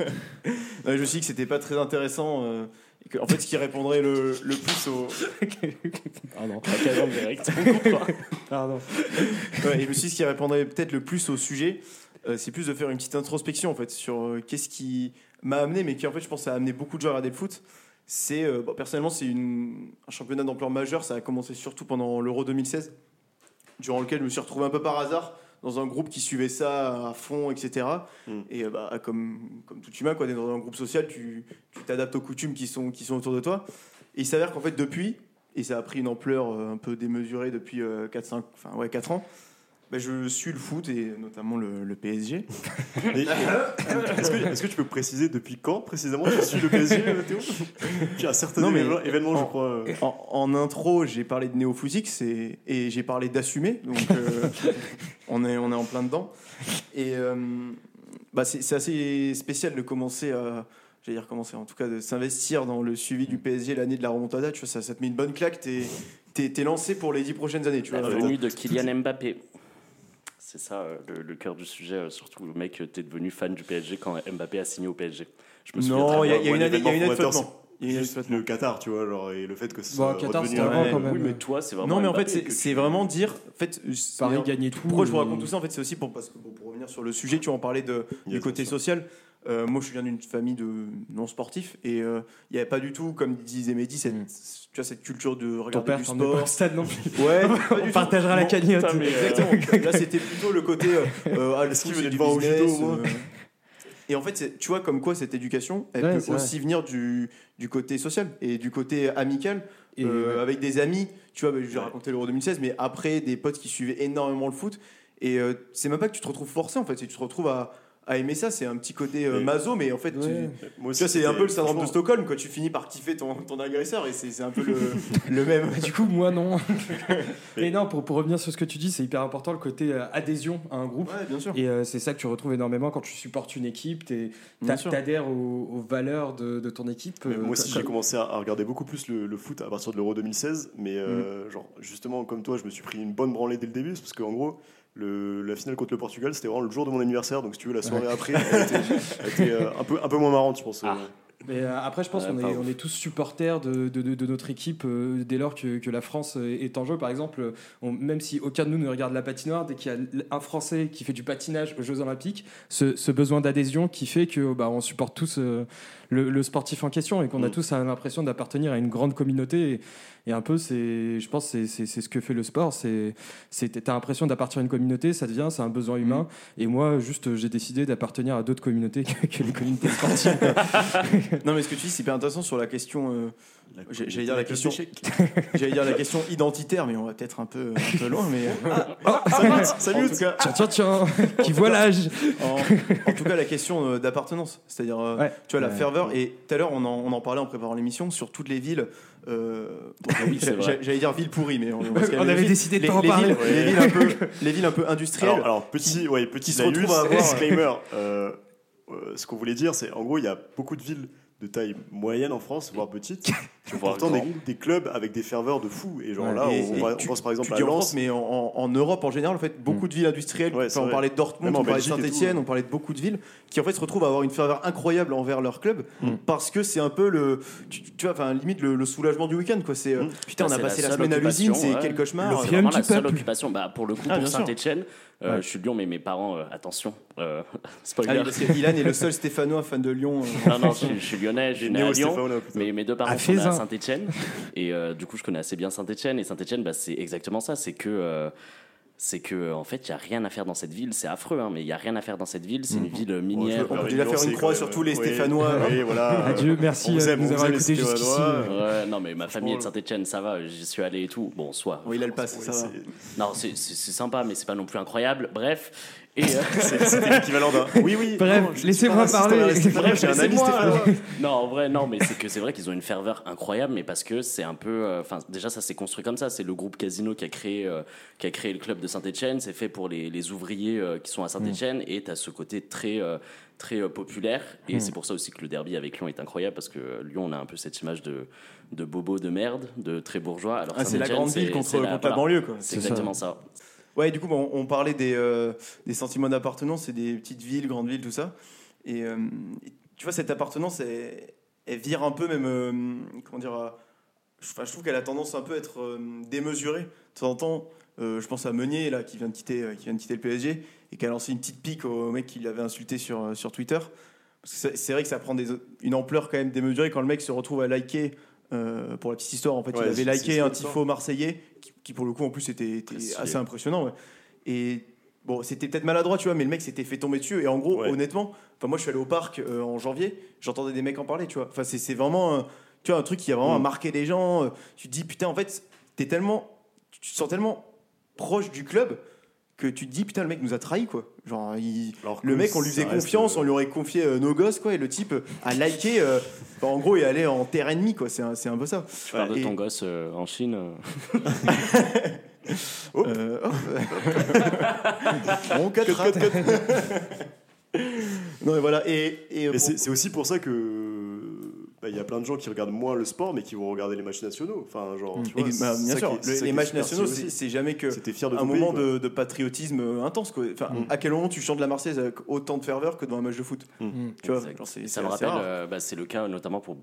Speaker 4: <laughs> Je me suis dit que c'était pas très intéressant. euh, que, en fait, ce qui répondrait le, le plus au.
Speaker 2: Coupe, quoi. <laughs>
Speaker 3: Pardon.
Speaker 4: Ouais, et je me suis dit ce qui répondrait peut-être le plus au sujet, euh, c'est plus de faire une petite introspection en fait sur euh, qu'est-ce qui m'a amené, mais qui en fait je pense a amené beaucoup de gens à regarder le foot. C'est euh, bon, personnellement c'est une- un championnat d'ampleur majeure. Ça a commencé surtout pendant l'Euro 2016. durant lequel je me suis retrouvé un peu par hasard dans un groupe qui suivait ça à fond, etc.
Speaker 1: Mm.
Speaker 4: Et euh, bah, comme, comme tout humain, quoi, dans un groupe social, tu tu t'adaptes aux coutumes qui sont, qui sont autour de toi. Et il s'avère qu'en fait, depuis, et ça a pris une ampleur euh, un peu démesurée depuis 4, enfin, ouais, 4 ans, bah, je suis le foot et notamment le, le PSG. <laughs>
Speaker 1: Est-ce que, tu peux préciser depuis quand précisément tu suis le PSG, Théo Tu as certains
Speaker 4: Non, mais-
Speaker 1: événements, événements, je
Speaker 4: en-
Speaker 1: crois.
Speaker 4: En, en intro, j'ai parlé de néo-footix et, et j'ai parlé d'assumer, donc euh, <laughs> on, est, on est en plein dedans. Et euh, bah, c'est assez spécial de commencer à, j'allais dire commencer, en tout cas de s'investir dans le suivi du PSG l'année de la remontada. Tu vois, ça, ça te met une bonne claque. T'es t'es lancé pour les dix prochaines années. Tu
Speaker 2: La venue de Kylian Mbappé. C'est ça euh, le, le cœur du sujet, euh, surtout le mec, euh, t'es devenu fan du PSG quand Mbappé a signé au PSG. Je me souviens
Speaker 4: Non, il y a, y une année, il y a une année
Speaker 1: juste le Qatar, tu vois, genre, et le fait que ce
Speaker 3: Bon,
Speaker 1: soit
Speaker 3: Qatar,
Speaker 1: redevenu
Speaker 3: avant quand même.
Speaker 2: Oui, mais toi, c'est vraiment.
Speaker 4: Non, mais en fait, c'est vraiment dire. En fait, c'est-
Speaker 3: Paris gagnait tout.
Speaker 4: Pourquoi je vous raconte tout ça En fait, c'est aussi pour, parce que, pour revenir sur le sujet, tu en parlais de, du côté social. Euh, moi, je viens d'une famille de non sportifs et euh, il n'y avait pas du tout, comme disait Mehdi, cette,
Speaker 3: Mm.
Speaker 4: tu vois, cette culture de
Speaker 3: Ton
Speaker 4: regarder
Speaker 3: père
Speaker 4: du
Speaker 3: t'emmène pas au
Speaker 4: sport.
Speaker 3: stade non plus. <laughs>
Speaker 4: Ouais,
Speaker 3: On
Speaker 4: tout.
Speaker 3: partagera la cagnotte.
Speaker 2: putain, mais, euh. <laughs>
Speaker 4: Là, c'était plutôt le côté. Euh, euh, <laughs> ah, le foot, du
Speaker 1: voir au judo,
Speaker 4: business,
Speaker 1: au moins
Speaker 4: euh. Et en fait, tu vois, comme quoi cette éducation, elle
Speaker 3: Ouais,
Speaker 4: peut aussi venir du, du côté social et du côté amical.
Speaker 3: Et
Speaker 4: Euh,
Speaker 3: ouais.
Speaker 4: avec des amis, tu vois, bah, je vais
Speaker 1: Ouais.
Speaker 4: raconter l'Euro 2016, mais après des potes qui suivaient énormément le foot. Et euh, c'est même pas que tu te retrouves forcé en fait, c'est que tu te retrouves à, à aimer ça. C'est un petit côté euh,
Speaker 1: Mais-
Speaker 4: maso, mais en fait, tu-
Speaker 3: Ouais.
Speaker 1: Moi
Speaker 4: tu vois, c'est un peu le syndrome de Stockholm, quoi. Tu finis par kiffer ton, ton agresseur et c'est c'est un peu le, <laughs> le même.
Speaker 3: Du coup, moi, non. <laughs> Mais non, pour, pour revenir sur ce que tu dis, c'est hyper important le côté euh, adhésion à un groupe.
Speaker 4: Ouais, bien sûr.
Speaker 3: Et euh, c'est ça que tu retrouves énormément quand tu supportes une équipe, t'es-
Speaker 4: Bien
Speaker 3: t'a-
Speaker 4: sûr.
Speaker 3: t'adhères aux, aux valeurs de, de ton équipe.
Speaker 1: Mais
Speaker 3: euh,
Speaker 1: moi aussi,
Speaker 3: comme-
Speaker 1: j'ai commencé à, à regarder beaucoup plus le, le foot à partir de l'Euro 2016. Mais
Speaker 3: Mm.
Speaker 1: euh, genre, justement, comme toi, je me suis pris une bonne branlée dès le début. Parce qu'en gros, le, la finale contre le Portugal, c'était vraiment le jour de mon anniversaire. Donc, si tu veux, la soirée après, elle était, elle était, euh, un, peu, un peu moins marrante, je pense.
Speaker 2: Ah.
Speaker 1: euh.
Speaker 3: Mais euh, après, je pense qu'on est, on est tous supporters de, de, notre équipe euh, dès lors que, que la France est en jeu. Par exemple, on- même si aucun de nous ne regarde la patinoire, dès qu'il y a un Français qui fait du patinage aux Jeux Olympiques, ce, ce besoin d'adhésion qui fait que bah, on supporte tous euh, le, le sportif en question et qu'on a
Speaker 1: Mm.
Speaker 3: tous l'impression d'appartenir à une grande communauté. Et, et un peu, c'est, je pense, que c'est, c'est, c'est ce que fait le sport. C'est, c'est, t'as l'impression d'appartenir à une communauté, ça devient, c'est un besoin humain. Et moi, juste, j'ai décidé d'appartenir à d'autres communautés que, que les communautés sportives. <laughs>
Speaker 4: Non, mais ce que tu dis, c'est hyper intéressant sur la question. euh,
Speaker 1: La-
Speaker 4: j'allais dire la question-. <laughs> J'allais dire la question identitaire, mais on va peut-être un peu, un peu loin. Mais <laughs>
Speaker 1: Salut,
Speaker 4: en tout cas,
Speaker 3: Tiens, tiens, tiens, qui voit l'âge.
Speaker 4: en, en tout cas, la question euh, d'appartenance, c'est-à-dire, euh,
Speaker 3: Ouais.
Speaker 4: tu vois, la
Speaker 3: Ouais.
Speaker 4: ferveur. Et tout à l'heure, on en, on en parlait en préparant l'émission sur toutes les villes. Euh,
Speaker 2: oui, <laughs>
Speaker 4: j'a- J'allais dire villes pourries, mais on,
Speaker 3: avait décidé de
Speaker 4: les,
Speaker 3: pas en parler.
Speaker 4: villes, les villes un peu, <laughs> les villes un peu industrielles.
Speaker 1: Alors, alors, petit, ouais, petit laïus,
Speaker 4: retrouvent à avoir-
Speaker 1: disclaimer. euh, euh, ce qu'on voulait dire, c'est en gros, il y a beaucoup de villes de taille moyenne en France, voire petites, <laughs> ont
Speaker 2: Voire
Speaker 1: pourtant des, clubs avec des ferveurs de fous. Et genre
Speaker 3: Ouais,
Speaker 1: là,
Speaker 4: et-
Speaker 1: on,
Speaker 4: et tu-
Speaker 1: pense par exemple
Speaker 4: tu
Speaker 1: à
Speaker 4: en
Speaker 1: Lens.
Speaker 4: France, mais en, Europe en général, en fait, beaucoup de villes industrielles.
Speaker 1: Ouais,
Speaker 4: Enfin,
Speaker 1: c'est
Speaker 4: on parlait de Dortmund,
Speaker 1: Même
Speaker 4: on parlait de Saint-Etienne, on parlait de beaucoup de villes qui en fait se retrouvent à avoir une ferveur incroyable envers leur club
Speaker 1: Mm.
Speaker 4: parce que c'est un peu le, tu, tu vois, enfin limite le, le soulagement du week-end quoi. C'est euh,
Speaker 1: Mm.
Speaker 4: putain, on a passé
Speaker 2: la
Speaker 4: semaine à l'usine, c'est
Speaker 2: ouais.
Speaker 4: quel cauchemar.
Speaker 3: Le
Speaker 2: C'est vraiment la seule occupation. Bah, pour le coup,
Speaker 4: Ah,
Speaker 2: pour. Saint-Etienne,
Speaker 3: Ouais.
Speaker 2: je suis de Lyon, mais mes parents, euh, attention, euh, <laughs>
Speaker 4: Ah
Speaker 2: spoiler.
Speaker 4: que Dylan est le seul Stéphanois fan de Lyon. euh.
Speaker 2: non, non, je, suis- lyonnais, je suis né à Lyon. Mais mes deux parents Saint-Etienne. <laughs> Et euh, du coup, je connais assez bien Saint-Etienne. Et Saint-Etienne, bah, c'est exactement ça. C'est que. euh, c'est que en fait il y a rien à faire dans cette ville c'est affreux hein, mais il y a rien à faire dans cette ville c'est une ville
Speaker 4: Bon, je-
Speaker 2: minière
Speaker 4: on peut déjà faire une croix sur tous les
Speaker 1: oui,
Speaker 4: Stéphanois.
Speaker 1: Oui, voilà.
Speaker 3: Adieu, merci
Speaker 1: vous
Speaker 3: euh,
Speaker 1: aime,
Speaker 3: de nous avoir écoutés jusqu'ici. Euh.
Speaker 2: Ouais, non mais ma famille est de Saint-Etienne ça va j'y suis allé et tout bon soit
Speaker 4: Oui, il a le pass,
Speaker 1: Ouais,
Speaker 4: ça va.
Speaker 2: non c'est sympa mais c'est pas non plus incroyable bref et euh, <laughs>
Speaker 1: c'est- C'était l'équivalent d'un. Oui, oui.
Speaker 3: Bref, laissez-moi parler.
Speaker 2: Bref,
Speaker 1: J'ai un ami Stéphanois. <laughs>
Speaker 2: non, en vrai, non, mais c'est que c'est vrai qu'ils ont une ferveur incroyable, mais parce que c'est un peu. euh, Enfin, déjà, ça s'est construit comme ça. C'est le groupe Casino qui a créé, euh, qui a créé le club de Saint-Etienne. C'est fait pour les, les ouvriers euh, qui sont à Saint-Etienne, et tu as ce côté très. euh, très euh, populaire et c'est pour ça aussi que le derby avec Lyon est incroyable parce que euh, Lyon on a un peu cette image de, de bobo de merde de très bourgeois alors
Speaker 4: Ah, c'est la grande ville contre, la banlieue quoi.
Speaker 2: c'est
Speaker 3: ça.
Speaker 2: exactement ça,
Speaker 4: Ouais, du coup, bon, on parlait des, euh, des sentiments d'appartenance et des petites villes, grandes villes, tout ça. Et euh, et tu vois, cette appartenance, elle, elle vire un peu même. euh, comment dire je, enfin, je trouve qu'elle a tendance un peu à être démesurée. De temps en temps, je pense à Meunier, là, qui vient de quitter, qui vient de quitter le PSG, et qui a lancé une petite pique au mec qui l'avait insulté sur, sur Twitter. C'est- vrai que ça prend des, une ampleur quand même démesurée quand le mec se retrouve à liker. euh, pour la petite histoire, en fait,
Speaker 1: Ouais,
Speaker 4: il avait liké un tifo marseillais qui, pour le coup en plus était, assez impressionnant. ouais. Et bon, c'était peut-être maladroit, tu vois, mais le mec s'était fait tomber dessus. Et en gros,
Speaker 1: Ouais.
Speaker 4: honnêtement, enfin moi je suis allé au parc euh, en janvier, j'entendais des mecs en parler, tu vois. Enfin c'est vraiment, euh, tu vois, un truc qui a vraiment
Speaker 1: Mm.
Speaker 4: marqué les gens. euh, Tu te dis putain, en fait, t'es tellement, tu te sens tellement proche du club que tu te dis putain le mec nous a trahi quoi. Genre il-
Speaker 1: Alors
Speaker 4: le mec on lui faisait confiance,
Speaker 1: euh,
Speaker 4: on lui aurait confié euh, nos gosses quoi et le type euh, a liké, euh, enfin, en gros il allait en terre ennemie quoi. C'est un, c'est un peu ça.
Speaker 2: Tu parles de
Speaker 4: Et-
Speaker 2: ton gosse euh, en Chine. <laughs>
Speaker 4: hop. <laughs> On quatre, <laughs> Non mais voilà et, et,
Speaker 1: Mais
Speaker 4: bon,
Speaker 1: c'est c'est aussi pour ça que il y a plein de gens qui regardent moins le sport, mais qui vont regarder les matchs nationaux. Enfin, genre, tu
Speaker 4: et-
Speaker 1: vois,
Speaker 4: bah,
Speaker 1: c'est
Speaker 4: bien sûr
Speaker 1: qui
Speaker 4: le- les matchs nationaux c'est jamais que
Speaker 1: C'était fier de
Speaker 4: un moment
Speaker 1: pays,
Speaker 4: de, de patriotisme euh, intense quoi. Enfin
Speaker 1: Mm.
Speaker 4: à quel moment tu chantes la Marseillaise avec autant de ferveur que dans un match de foot.
Speaker 3: Mm.
Speaker 4: Tu vois,
Speaker 2: ça me rappelle, euh, bah, c'est le cas notamment pour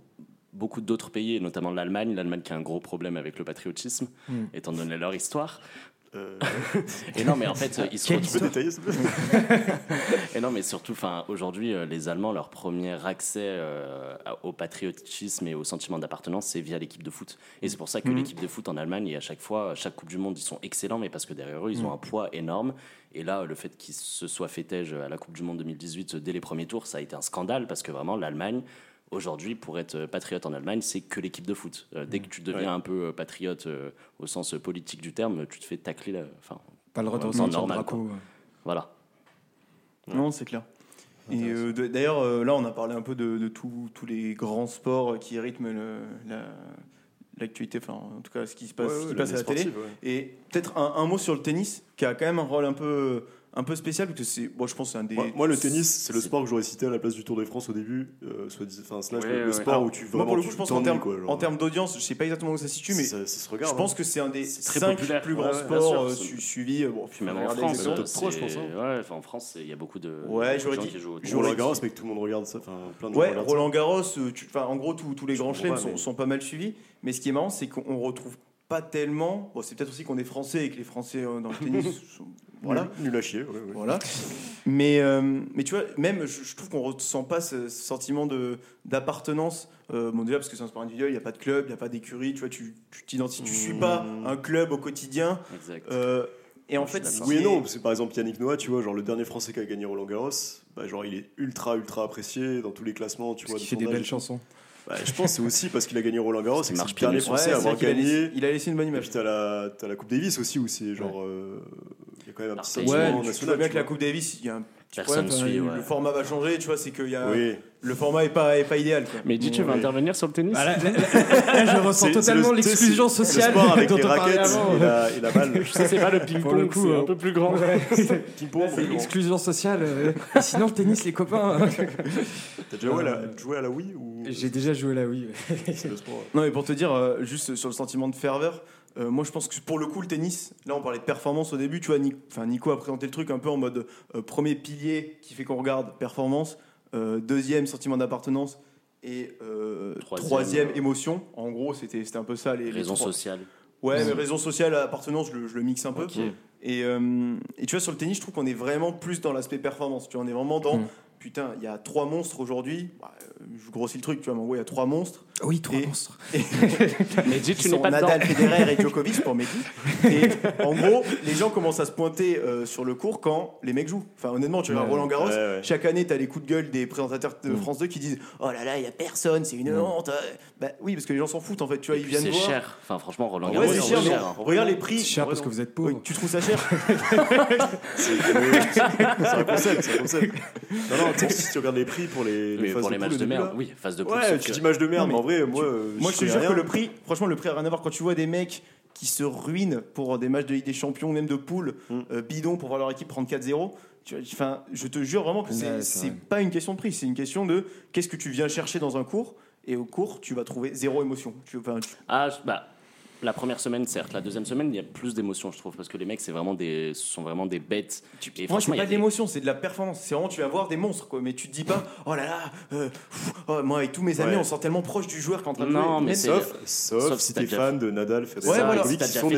Speaker 2: beaucoup d'autres pays, et notamment l'Allemagne. L'Allemagne qui a un gros problème avec le patriotisme,
Speaker 3: Mm.
Speaker 2: étant donné leur histoire.
Speaker 1: Euh, <laughs>
Speaker 2: Et non, mais en fait, ils se retrouvent-
Speaker 1: détailler s'il te plaît <laughs>
Speaker 2: Et non, mais surtout, enfin, aujourd'hui, euh, les Allemands, leur premier accès euh, au patriotisme et au sentiment d'appartenance, c'est via l'équipe de foot. Et c'est pour ça que
Speaker 4: Mhm.
Speaker 2: l'équipe de foot en Allemagne, et à chaque fois, à chaque Coupe du Monde, ils sont excellents, mais parce que derrière eux, ils ont un poids énorme. Et là, le fait qu'ils se soient tège à la Coupe du Monde 2018 dès les premiers tours, ça a été un scandale parce que vraiment, l'Allemagne, aujourd'hui, pour être patriote en Allemagne, c'est que l'équipe de foot. Euh, dès que tu deviens
Speaker 1: Ouais.
Speaker 2: un peu euh, patriote euh, au sens politique du terme, tu te fais tacler. la- Enfin,
Speaker 3: Pas le droit de le drapeau.
Speaker 2: voilà.
Speaker 4: Non, c'est clair. Et euh, d'ailleurs, euh, là, on a parlé un peu de, de tous tous les grands sports qui rythment le- la- l'actualité, enfin, en tout cas, ce qui se passe,
Speaker 1: Ouais,
Speaker 4: ce qui
Speaker 1: ouais,
Speaker 4: passe à la télé.
Speaker 1: ouais.
Speaker 4: Et peut-être un, un mot sur le tennis, qui a quand même un rôle un peu, un peu spécial, parce que c'est, bon, je pense, que c'est un des.
Speaker 1: Moi, moi, le tennis, c'est le sport que j'aurais cité à la place du Tour de France au début, euh, soit enfin, slash
Speaker 2: Ouais,
Speaker 1: le,
Speaker 2: ouais.
Speaker 1: sport
Speaker 4: Alors,
Speaker 1: où tu
Speaker 4: Moi,
Speaker 1: vraiment
Speaker 4: pour le coup,
Speaker 1: tu
Speaker 4: je pense qu'en
Speaker 1: t'ennuies,
Speaker 4: termes,
Speaker 1: quoi, genre.
Speaker 4: en termes d'audience, je sais pas exactement où ça se situe, mais
Speaker 1: ça, ça se regarde.
Speaker 4: je pense
Speaker 1: hein.
Speaker 4: que c'est un des cinq
Speaker 2: populaire.
Speaker 4: plus grands
Speaker 2: ouais,
Speaker 4: sports euh, suivis. euh, Bon,
Speaker 2: Puis même en France,
Speaker 4: exactement.
Speaker 1: top
Speaker 2: c'est-
Speaker 1: trois, je pense, hein.
Speaker 2: ouais, enfin, en France, il y a beaucoup de,
Speaker 4: Ouais, j'aurais
Speaker 2: gens
Speaker 4: dit-
Speaker 2: qui jouent au
Speaker 4: j'aurais
Speaker 1: Roland Garros, mais que tout le monde regarde ça. Enfin, plein de
Speaker 4: Ouais, Roland Garros, euh, enfin, en gros, tous les grands chelems sont pas mal suivis. Mais ce qui est marrant, c'est qu'on retrouve pas tellement. Bon, c'est peut-être aussi qu'on est français et que les Français euh, dans le tennis <laughs> sont-
Speaker 1: Voilà. Nul, nul à chier. ouais, ouais.
Speaker 4: Voilà. Mais, euh, mais tu vois, même, je, je trouve qu'on ressent pas ce, ce sentiment de d'appartenance. Euh, bon, déjà, parce que c'est un sport individuel, il n'y a pas de club, il n'y a pas d'écurie, tu vois, tu tu t'identifies, tu suis pas
Speaker 1: Mmh.
Speaker 4: un club au quotidien.
Speaker 2: Exact.
Speaker 4: Euh, et en fait.
Speaker 1: Oui et non, parce que par exemple Yannick Noah, tu vois, genre le dernier Français qui a gagné Roland Garros, bah, genre il est ultra ultra apprécié dans tous les classements, tu
Speaker 3: Parce
Speaker 1: vois. de
Speaker 3: fait des belles chansons.
Speaker 1: Bah, je pense que c'est aussi parce qu'il a gagné Roland Garros, c'est le dernier Français à avoir gagné.
Speaker 4: il a laissé une bonne
Speaker 1: Et
Speaker 4: image.
Speaker 1: puis t'as la, t'as la Coupe Davis aussi où c'est genre. euh, Il y a quand même un petit
Speaker 2: Ouais,
Speaker 1: sentiment
Speaker 4: Ouais, tu vois
Speaker 1: national.
Speaker 4: bien que la. Coupe Davis, il y a un
Speaker 2: Personne
Speaker 4: problème.
Speaker 2: suit, ouais.
Speaker 4: Le format va changer, tu vois, c'est que y a,
Speaker 1: Oui.
Speaker 4: le format est pas, est pas idéal. Quoi.
Speaker 2: Mais dis, tu veux
Speaker 1: Ouais.
Speaker 2: intervenir sur le tennis
Speaker 3: Ah, là, là, <laughs> là, là, je ressens totalement
Speaker 1: le-
Speaker 3: l'exclusion
Speaker 1: c'est le
Speaker 3: sociale
Speaker 1: sport avec
Speaker 3: dont
Speaker 1: les raquettes
Speaker 3: avant.
Speaker 1: et la, la balle.
Speaker 2: C'est pas le ping-pong, c'est
Speaker 3: euh,
Speaker 2: un peu plus grand.
Speaker 3: Ouais. <laughs> C'est l'exclusion sociale. euh, et sinon, le tennis, les copains. hein. <laughs>
Speaker 1: T'as déjà joué à la, joué à la Wii ou
Speaker 3: J'ai déjà joué oui.
Speaker 1: C'est le sport.
Speaker 4: Non, mais pour te dire, euh, juste sur le sentiment de ferveur, euh, moi je pense que pour le coup, le tennis, là on parlait de performance au début, tu vois, Nico, Nico a présenté le truc un peu en mode euh, premier pilier qui fait qu'on regarde performance, euh, deuxième sentiment d'appartenance et
Speaker 2: Troisième,
Speaker 4: troisième, émotion. En gros, c'était un peu ça les, les
Speaker 2: Raison
Speaker 4: trois.
Speaker 2: sociale.
Speaker 4: Ouais,
Speaker 3: Mm.
Speaker 4: mais raison sociale, appartenance, je le, je le mixe un peu. Et, et tu vois, sur le tennis, je trouve qu'on est vraiment plus dans l'aspect performance. Tu vois, on est vraiment dans.
Speaker 3: Mm.
Speaker 4: Putain, il y a trois monstres aujourd'hui. Bah, je grossis le truc, tu vois, mais en gros, il y a trois monstres.
Speaker 3: Oui, trois
Speaker 4: Et-
Speaker 3: monstres. <laughs>
Speaker 2: Mais dis,
Speaker 4: qui
Speaker 2: tu n'es
Speaker 4: sont
Speaker 2: pas dedans.
Speaker 4: Nadal, Federer et <laughs> Djokovic pour Mehdi. Et en gros, les gens commencent à se pointer euh, sur le court quand les mecs jouent. Enfin, honnêtement, tu vois. Roland Garros,
Speaker 1: Ouais, ouais.
Speaker 4: chaque année, tu as les coups de gueule des présentateurs de
Speaker 3: Mm.
Speaker 4: France 2 qui disent Oh là là, il y a personne, c'est une
Speaker 3: Mm.
Speaker 4: honte. Bah oui, parce que les gens s'en foutent en fait. Tu vois,
Speaker 2: Et
Speaker 4: ils viennent
Speaker 2: c'est cher. Enfin, franchement, Roland Garros,
Speaker 4: c'est cher,
Speaker 1: vrai,
Speaker 4: regarde les prix.
Speaker 3: C'est cher parce que vous êtes
Speaker 4: Oui,
Speaker 3: pauvre.
Speaker 4: tu trouves ça cher <laughs>
Speaker 1: C'est un concept, c'est un concept. Non, non, si tu regardes les prix pour les,
Speaker 2: Mais
Speaker 1: phases
Speaker 2: pour les
Speaker 1: de
Speaker 2: matchs de merde, oui, phase de poule.
Speaker 1: Ouais, tu dis match de merde, mais en vrai, moi,
Speaker 4: Moi, je te jure
Speaker 1: rien.
Speaker 4: que le prix, franchement, le prix a rien à voir. Quand tu vois des mecs qui se ruinent pour des matchs de Ligue des Champions, même de poule,
Speaker 1: Mm.
Speaker 4: euh, bidon pour voir leur équipe prendre 4-0, tu vois, enfin, je te jure vraiment que c'est
Speaker 3: Ouais, c'est vrai.
Speaker 4: pas une question de prix, c'est une question de qu'est-ce que tu viens chercher dans un cours. Et au cours, tu vas trouver zéro émotion. Tu, enfin, tu-
Speaker 2: Ah, bah, la première semaine, certes. La deuxième semaine, il y a plus d'émotions, je trouve, parce que les mecs, c'est vraiment des, ce sont vraiment des bêtes. Et
Speaker 4: Moi, c'est pas de
Speaker 2: des-
Speaker 4: l'émotion, c'est de la performance. C'est vraiment, tu vas voir des monstres, quoi. Mais tu te dis pas, oh là là, euh, pff, oh, moi, avec tous mes amis,
Speaker 1: Ouais.
Speaker 4: on se sent tellement proche du joueur qu'en train de
Speaker 2: Non,
Speaker 4: jouer.
Speaker 2: mais
Speaker 1: Sauf, sauf,
Speaker 2: sauf
Speaker 1: si t'es fan de Nadal, Federer,
Speaker 4: Ouais, voilà.
Speaker 1: Qui sont des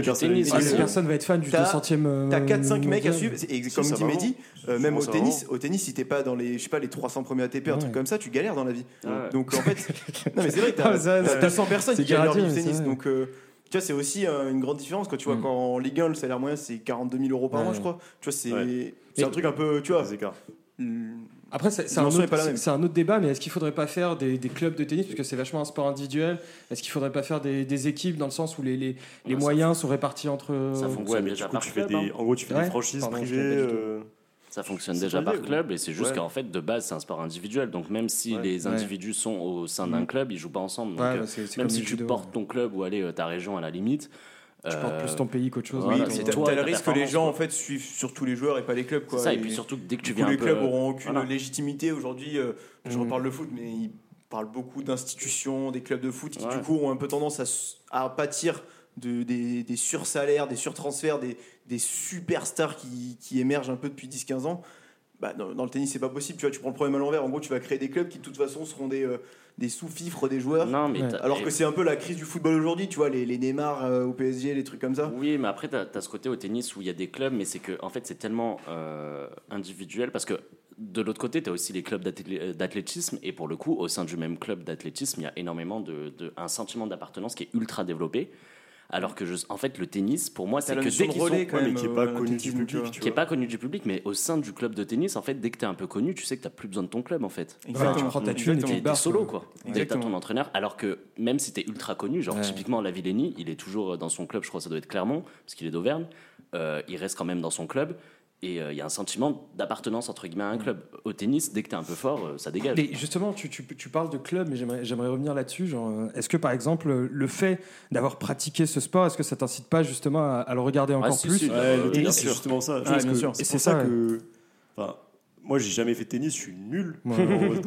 Speaker 3: Ah, personne va être fan du
Speaker 4: T'as-
Speaker 3: 200ème. euh,
Speaker 4: T'as 4-5 mecs à suivre,
Speaker 1: Si,
Speaker 4: comme dit Mehdi, euh, même au tennis, au tennis, si t'es pas dans les, je sais pas, les 300 premiers ATP, un truc comme ça, tu galères dans la vie. Donc en fait, <laughs> non mais c'est vrai que t'as
Speaker 3: Ah, ça,
Speaker 4: t'as
Speaker 3: ça-
Speaker 4: 200 personnes
Speaker 3: c'est
Speaker 4: qui galèrent du tennis. Donc euh, Tu vois, c'est aussi euh, une grande différence quand tu vois
Speaker 3: Mm.
Speaker 4: qu'en Ligue 1, le salaire moyen c'est 42 000 euros par
Speaker 3: Ouais.
Speaker 4: mois, je crois. Tu vois, c'est
Speaker 1: Ouais.
Speaker 4: c'est un truc un peu, tu vois.
Speaker 1: Les écarts.
Speaker 4: hum,
Speaker 3: Après, c'est c'est un,
Speaker 4: Dimension est
Speaker 3: autre-
Speaker 4: pas la même.
Speaker 3: c'est un autre débat, mais est-ce qu'il faudrait pas faire des, des clubs de tennis, parce que c'est vachement un sport individuel Est-ce qu'il faudrait pas faire des, des équipes dans le sens où les, les, les
Speaker 2: ça
Speaker 3: moyens sont répartis entre.
Speaker 2: Ça fonctionne
Speaker 1: Ouais, mais
Speaker 2: déjà
Speaker 1: du coup,
Speaker 2: par
Speaker 1: tu fais
Speaker 2: club,
Speaker 1: des,
Speaker 2: hein.
Speaker 1: en gros, tu fais
Speaker 3: Ouais,
Speaker 1: des franchises
Speaker 3: pardon, je
Speaker 1: privées.
Speaker 3: savais pas du tout.
Speaker 1: euh,
Speaker 2: Ça fonctionne déjà par club et c'est juste
Speaker 1: Ouais.
Speaker 2: qu'en fait de base c'est un sport individuel donc même si
Speaker 1: Ouais.
Speaker 2: les
Speaker 3: Ouais.
Speaker 2: individus sont au sein d'un
Speaker 3: Mhm.
Speaker 2: club ils jouent pas ensemble donc,
Speaker 3: Ouais,
Speaker 2: euh,
Speaker 3: bah, c'est- c'est
Speaker 2: même si
Speaker 3: le
Speaker 2: tu
Speaker 3: judo,
Speaker 2: portes
Speaker 3: ouais.
Speaker 2: ton club ou aller euh, ta région à la limite
Speaker 3: Tu portes
Speaker 2: euh,
Speaker 3: plus ton pays qu'autre chose.
Speaker 2: voilà, c'est
Speaker 3: euh,
Speaker 4: t'as
Speaker 2: toi
Speaker 4: t'as
Speaker 2: et
Speaker 4: le risque que les gens
Speaker 2: quoi.
Speaker 4: en fait suivent surtout les joueurs et pas les clubs,
Speaker 2: c'est
Speaker 4: quoi.
Speaker 2: ça et puis surtout dès que tu
Speaker 4: coup,
Speaker 2: viens un
Speaker 4: les
Speaker 2: peu
Speaker 4: clubs auront aucune
Speaker 2: voilà.
Speaker 4: légitimité aujourd'hui. euh, je
Speaker 3: Mhm.
Speaker 4: reparle de foot, mais ils parlent beaucoup d'institutions, des clubs de foot qui
Speaker 2: Ouais.
Speaker 4: du coup ont un peu tendance à, à pâtir de, des, des sursalaires, des surtransferts, des, des superstars qui, qui émergent un peu depuis 10-15 ans. Bah, dans, dans le tennis, c'est pas possible. Tu vois, tu prends le problème à l'envers. En gros, tu vas créer des clubs qui de toute façon seront des, euh, des sous-fifres des joueurs.
Speaker 2: non mais
Speaker 3: Ouais.
Speaker 4: Alors que c'est un peu la crise du football aujourd'hui, tu vois, les, les Neymar euh, au PSG, les trucs comme ça.
Speaker 2: Oui, mais après, tu as, ce côté au tennis où il y a des clubs, mais c'est que en fait, c'est tellement euh, individuel parce que de l'autre côté, tu as aussi les clubs d'athlé- d'athlétisme et pour le coup, au sein du même club d'athlétisme, il y a énormément de, de- un sentiment d'appartenance qui est ultra développé. Alors que, je, en fait, le tennis, pour moi,
Speaker 4: T'as
Speaker 2: c'est que dès qu'ils
Speaker 4: relais
Speaker 2: sont-
Speaker 4: quand
Speaker 1: ouais, mais qui est
Speaker 4: euh,
Speaker 1: pas
Speaker 4: dans
Speaker 1: connu du public,
Speaker 2: qui est pas connu du public, mais au sein du club de tennis, en fait, dès que tu es un peu connu, tu sais que tu plus besoin de ton club, en fait.
Speaker 3: Ouais, tu prends ta thune et
Speaker 2: T'es t'es solo,
Speaker 3: quoi.
Speaker 2: Dès que t'as ton entraîneur, alors que même si t'es ultra connu, genre
Speaker 3: Ouais.
Speaker 2: typiquement la Villeni, il est toujours dans son club, je crois que ça doit être Clermont, parce qu'il est d'Auvergne, euh, il reste quand même dans son club, et euh, il y a un sentiment d'appartenance entre guillemets à un club. Au tennis, dès que t'es un peu fort, euh, ça dégage.
Speaker 3: Mais justement, tu, tu, tu parles de club, mais j'aimerais revenir là-dessus. Euh, est-ce que par exemple, le fait d'avoir pratiqué ce sport, est-ce que ça t'incite pas justement à, à le regarder encore
Speaker 2: si,
Speaker 3: plus?
Speaker 2: si,
Speaker 1: Ouais, le
Speaker 2: bien
Speaker 1: tennis, c'est
Speaker 2: sûr.
Speaker 1: justement ça.
Speaker 4: Ouais, sûr.
Speaker 1: C'est
Speaker 3: Et
Speaker 1: pour
Speaker 3: c'est
Speaker 1: ça
Speaker 3: ça,
Speaker 1: que. Enfin, moi, j'ai jamais fait de tennis, je suis nul les